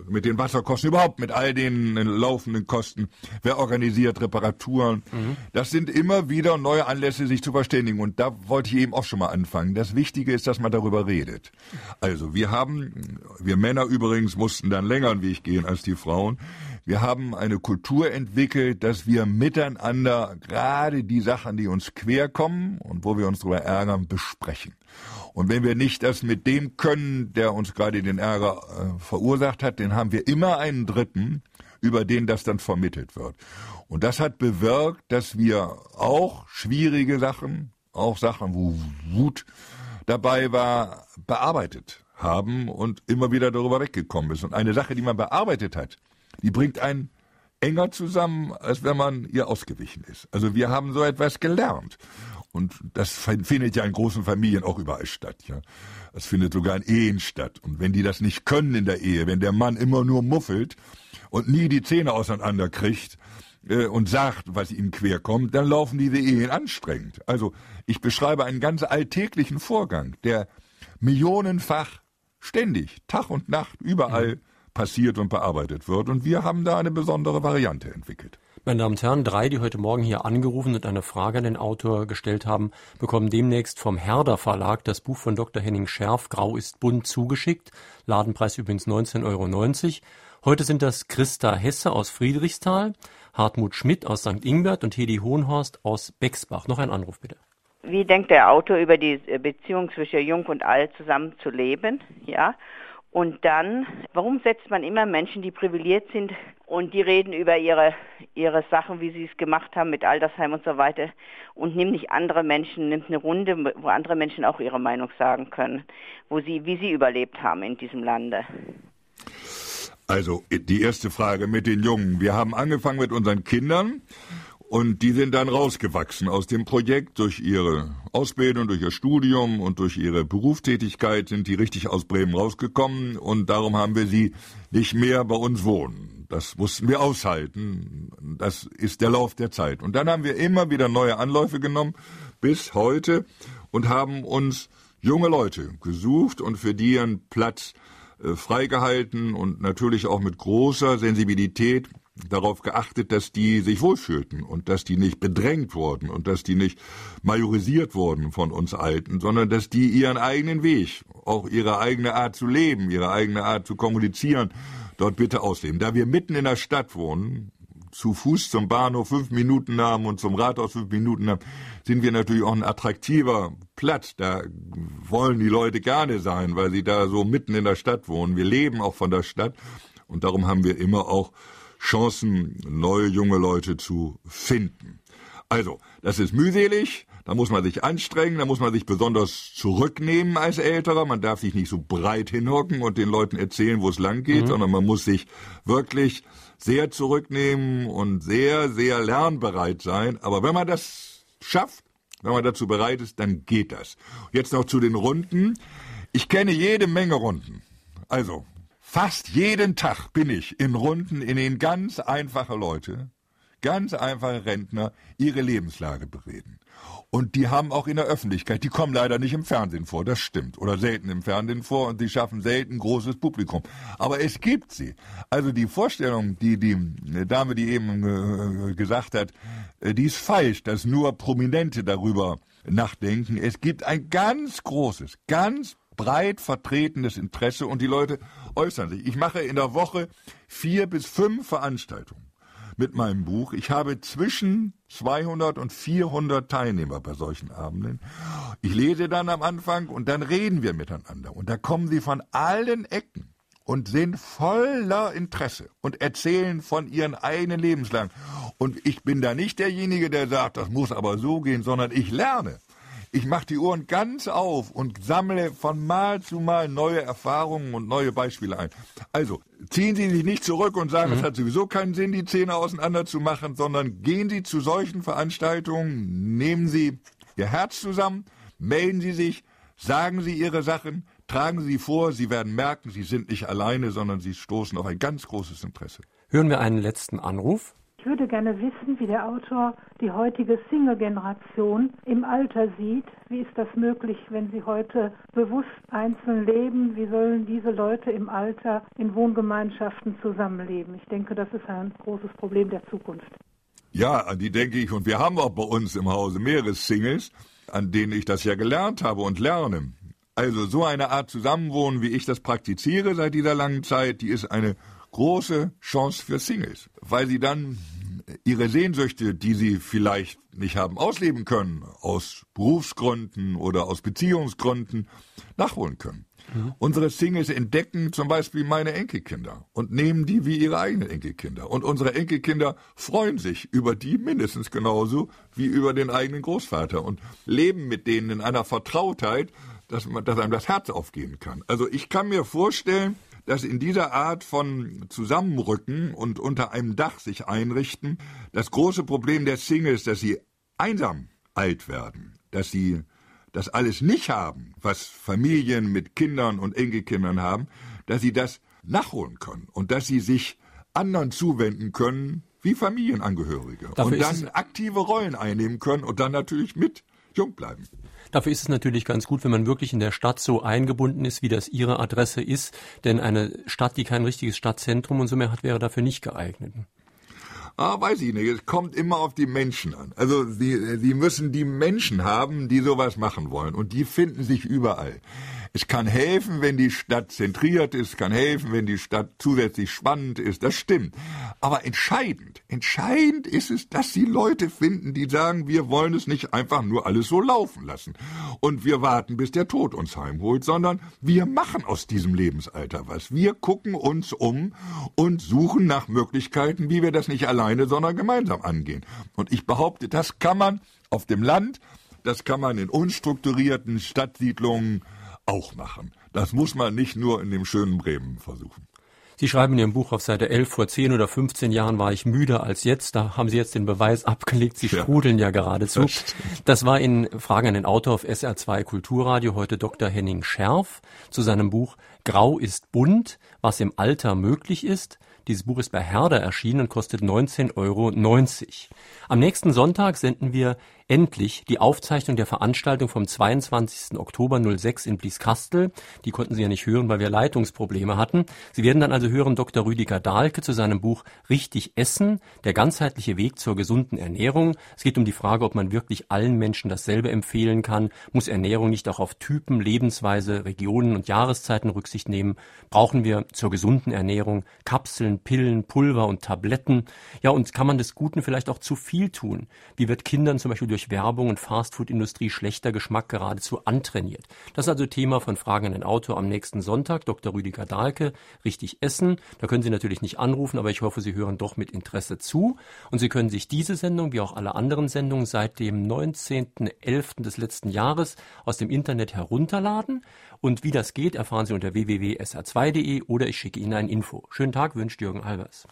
mit den Wasserkosten, überhaupt mit all den laufenden Kosten. Wer organisiert Reparaturen? Mhm. Das sind immer wieder neue Anlässe, sich zu verständigen. Und da wollte ich eben auch schon mal anfangen. Das Wichtige ist, dass man darüber redet. Also wir haben, wir Männer übrigens mussten dann länger einen Weg gehen als die Frauen. Wir haben eine Kultur entwickelt, dass wir miteinander gerade die Sachen, die uns quer kommen und wo wir uns darüber ärgern, besprechen. Und wenn wir nicht das mit dem können, der uns gerade den Ärger äh, verursacht hat, dann haben wir immer einen Dritten, über den das dann vermittelt wird. Und das hat bewirkt, dass wir auch schwierige Sachen, auch Sachen, wo Wut dabei war, bearbeitet haben und immer wieder darüber weggekommen ist. Und eine Sache, die man bearbeitet hat, die bringt einen enger zusammen, als wenn man ihr ausgewichen ist. Also wir haben so etwas gelernt. Und das findet ja in großen Familien auch überall statt, ja. Das findet sogar in Ehen statt. Und wenn die das nicht können in der Ehe, wenn der Mann immer nur muffelt und nie die Zähne auseinander kriegt, äh, und sagt, was ihm quer kommt, dann laufen diese Ehen anstrengend. Also ich beschreibe einen ganz alltäglichen Vorgang, der millionenfach ständig, Tag und Nacht, überall mhm. passiert und bearbeitet wird. Und wir haben da eine besondere Variante entwickelt. Meine Damen und Herren, drei, die heute Morgen hier angerufen und eine Frage an den Autor gestellt haben, bekommen demnächst vom Herder Verlag das Buch von Dr. Henning Scherf, Grau ist bunt, zugeschickt. Ladenpreis übrigens 19,90 Euro. Heute sind das Christa Hesse aus Friedrichsthal, Hartmut Schmidt aus St. Ingbert und Hedi Hohenhorst aus Bexbach. Noch ein Anruf bitte. Wie denkt der Autor über die Beziehung zwischen Jung und Alt zusammen zu leben? Ja. Und dann, warum setzt man immer Menschen, die privilegiert sind, und die reden über ihre, ihre Sachen, wie sie es gemacht haben mit Altersheim und so weiter und nimmt nicht andere Menschen, nimmt eine Runde, wo andere Menschen auch ihre Meinung sagen können, wo sie, wie sie überlebt haben in diesem Lande. Also die erste Frage mit den Jungen. Wir haben angefangen mit unseren Kindern und die sind dann rausgewachsen aus dem Projekt durch ihre Ausbildung, durch ihr Studium und durch ihre Berufstätigkeit sind die richtig aus Bremen rausgekommen und darum haben wir sie nicht mehr bei uns wohnen. Das mussten wir aushalten. Das ist der Lauf der Zeit. Und dann haben wir immer wieder neue Anläufe genommen bis heute und haben uns junge Leute gesucht und für die einen Platz äh, freigehalten und natürlich auch mit großer Sensibilität darauf geachtet, dass die sich wohlfühlten und dass die nicht bedrängt wurden und dass die nicht majorisiert wurden von uns Alten, sondern dass die ihren eigenen Weg, auch ihre eigene Art zu leben, ihre eigene Art zu kommunizieren, dort bitte ausleben. Da wir mitten in der Stadt wohnen, zu Fuß zum Bahnhof fünf Minuten haben und zum Rathaus fünf Minuten haben, sind wir natürlich auch ein attraktiver Platz. Da wollen die Leute gerne sein, weil sie da so mitten in der Stadt wohnen. Wir leben auch von der Stadt und darum haben wir immer auch Chancen, neue junge Leute zu finden. Also, das ist mühselig, da muss man sich anstrengen, da muss man sich besonders zurücknehmen als Älterer. Man darf sich nicht so breit hinhocken und den Leuten erzählen, wo es lang geht, mhm. sondern man muss sich wirklich sehr zurücknehmen und sehr, sehr lernbereit sein. Aber wenn man das schafft, wenn man dazu bereit ist, dann geht das. Jetzt noch zu den Runden. Ich kenne jede Menge Runden. Also, fast jeden Tag bin ich in Runden, in denen ganz einfache Leute, ganz einfache Rentner ihre Lebenslage bereden. Und die haben auch in der Öffentlichkeit, die kommen leider nicht im Fernsehen vor, das stimmt, oder selten im Fernsehen vor und die schaffen selten großes Publikum. Aber es gibt sie. Also die Vorstellung, die die Dame, die eben äh, gesagt hat, äh, die ist falsch, dass nur Prominente darüber nachdenken. Es gibt ein ganz großes, ganz breit vertretenes Interesse und die Leute äußern sich. Ich mache in der Woche vier bis fünf Veranstaltungen mit meinem Buch. Ich habe zwischen 200 und 400 Teilnehmer bei solchen Abenden. Ich lese dann am Anfang und dann reden wir miteinander. Und da kommen sie von allen Ecken und sind voller Interesse und erzählen von ihren eigenen Lebenslagen. Und ich bin da nicht derjenige, der sagt, das muss aber so gehen, sondern ich lerne. Ich mache die Ohren ganz auf und sammle von Mal zu Mal neue Erfahrungen und neue Beispiele ein. Also ziehen Sie sich nicht zurück und sagen, mhm. es hat sowieso keinen Sinn, die Zähne auseinander zu machen, sondern gehen Sie zu solchen Veranstaltungen, nehmen Sie Ihr Herz zusammen, melden Sie sich, sagen Sie Ihre Sachen, tragen Sie vor, Sie werden merken, Sie sind nicht alleine, sondern Sie stoßen auf ein ganz großes Interesse. Hören wir einen letzten Anruf. Ich würde gerne wissen, wie der Autor die heutige Single-Generation im Alter sieht. Wie ist das möglich, wenn sie heute bewusst einzeln leben? Wie sollen diese Leute im Alter in Wohngemeinschaften zusammenleben? Ich denke, das ist ein großes Problem der Zukunft. Ja, an die denke ich. Und wir haben auch bei uns im Hause mehrere Singles, an denen ich das ja gelernt habe und lerne. Also so eine Art Zusammenwohnen, wie ich das praktiziere seit dieser langen Zeit, die ist eine große Chance für Singles, weil sie dann ihre Sehnsüchte, die sie vielleicht nicht haben ausleben können, aus Berufsgründen oder aus Beziehungsgründen, nachholen können. Mhm. Unsere Singles entdecken zum Beispiel meine Enkelkinder und nehmen die wie ihre eigenen Enkelkinder. Und unsere Enkelkinder freuen sich über die mindestens genauso wie über den eigenen Großvater und leben mit denen in einer Vertrautheit, dass, man, dass einem das Herz aufgehen kann. Also ich kann mir vorstellen, dass in dieser Art von Zusammenrücken und unter einem Dach sich einrichten das große Problem der Singles, dass sie einsam alt werden, dass sie das alles nicht haben, was Familien mit Kindern und Enkelkindern haben, dass sie das nachholen können und dass sie sich anderen zuwenden können wie Familienangehörige Dafür und dann aktive Rollen einnehmen können und dann natürlich mit jung bleiben. Dafür ist es natürlich ganz gut, wenn man wirklich in der Stadt so eingebunden ist, wie das Ihre Adresse ist. Denn eine Stadt, die kein richtiges Stadtzentrum und so mehr hat, wäre dafür nicht geeignet. Ah, weiß ich nicht. Es kommt immer auf die Menschen an. Also sie, sie müssen die Menschen haben, die sowas machen wollen. Und die finden sich überall. Es kann helfen, wenn die Stadt zentriert ist, kann helfen, wenn die Stadt zusätzlich spannend ist, das stimmt. Aber entscheidend, entscheidend ist es, dass sie Leute finden, die sagen, wir wollen es nicht einfach nur alles so laufen lassen und wir warten, bis der Tod uns heimholt, sondern wir machen aus diesem Lebensalter was. Wir gucken uns um und suchen nach Möglichkeiten, wie wir das nicht alleine, sondern gemeinsam angehen. Und ich behaupte, das kann man auf dem Land, das kann man in unstrukturierten Stadtsiedlungen, auch machen. Das muss man nicht nur in dem schönen Bremen versuchen. Sie schreiben in Ihrem Buch auf Seite 11, vor 10 oder 15 Jahren war ich müder als jetzt. Da haben Sie jetzt den Beweis abgelegt. Sie ja. sprudeln ja geradezu. Das, das war in Frage an den Autor auf SR2 Kulturradio, heute Dr. Henning Scherf, zu seinem Buch Grau ist bunt, was im Alter möglich ist. Dieses Buch ist bei Herder erschienen und kostet 19,90 Euro. Am nächsten Sonntag senden wir endlich die Aufzeichnung der Veranstaltung vom 22. Oktober 06 in Blieskastel. Die konnten Sie ja nicht hören, weil wir Leitungsprobleme hatten. Sie werden dann also hören Dr. Rüdiger Dahlke zu seinem Buch Richtig Essen, der ganzheitliche Weg zur gesunden Ernährung. Es geht um die Frage, ob man wirklich allen Menschen dasselbe empfehlen kann. Muss Ernährung nicht auch auf Typen, Lebensweise, Regionen und Jahreszeiten Rücksicht nehmen? Brauchen wir zur gesunden Ernährung Kapseln, Pillen, Pulver und Tabletten? Ja, und kann man des Guten vielleicht auch zu viel tun? Wie wird Kindern zum Beispiel durch durch Werbung und Fastfood-Industrie schlechter Geschmack geradezu antrainiert. Das ist also Thema von Fragen an den Autor am nächsten Sonntag. Dr. Rüdiger Dahlke, richtig essen. Da können Sie natürlich nicht anrufen, aber ich hoffe, Sie hören doch mit Interesse zu. Und Sie können sich diese Sendung, wie auch alle anderen Sendungen, seit dem 19.11. des letzten Jahres aus dem Internet herunterladen. Und wie das geht, erfahren Sie unter www.sr2.de oder ich schicke Ihnen ein Info. Schönen Tag wünscht Jürgen Albers.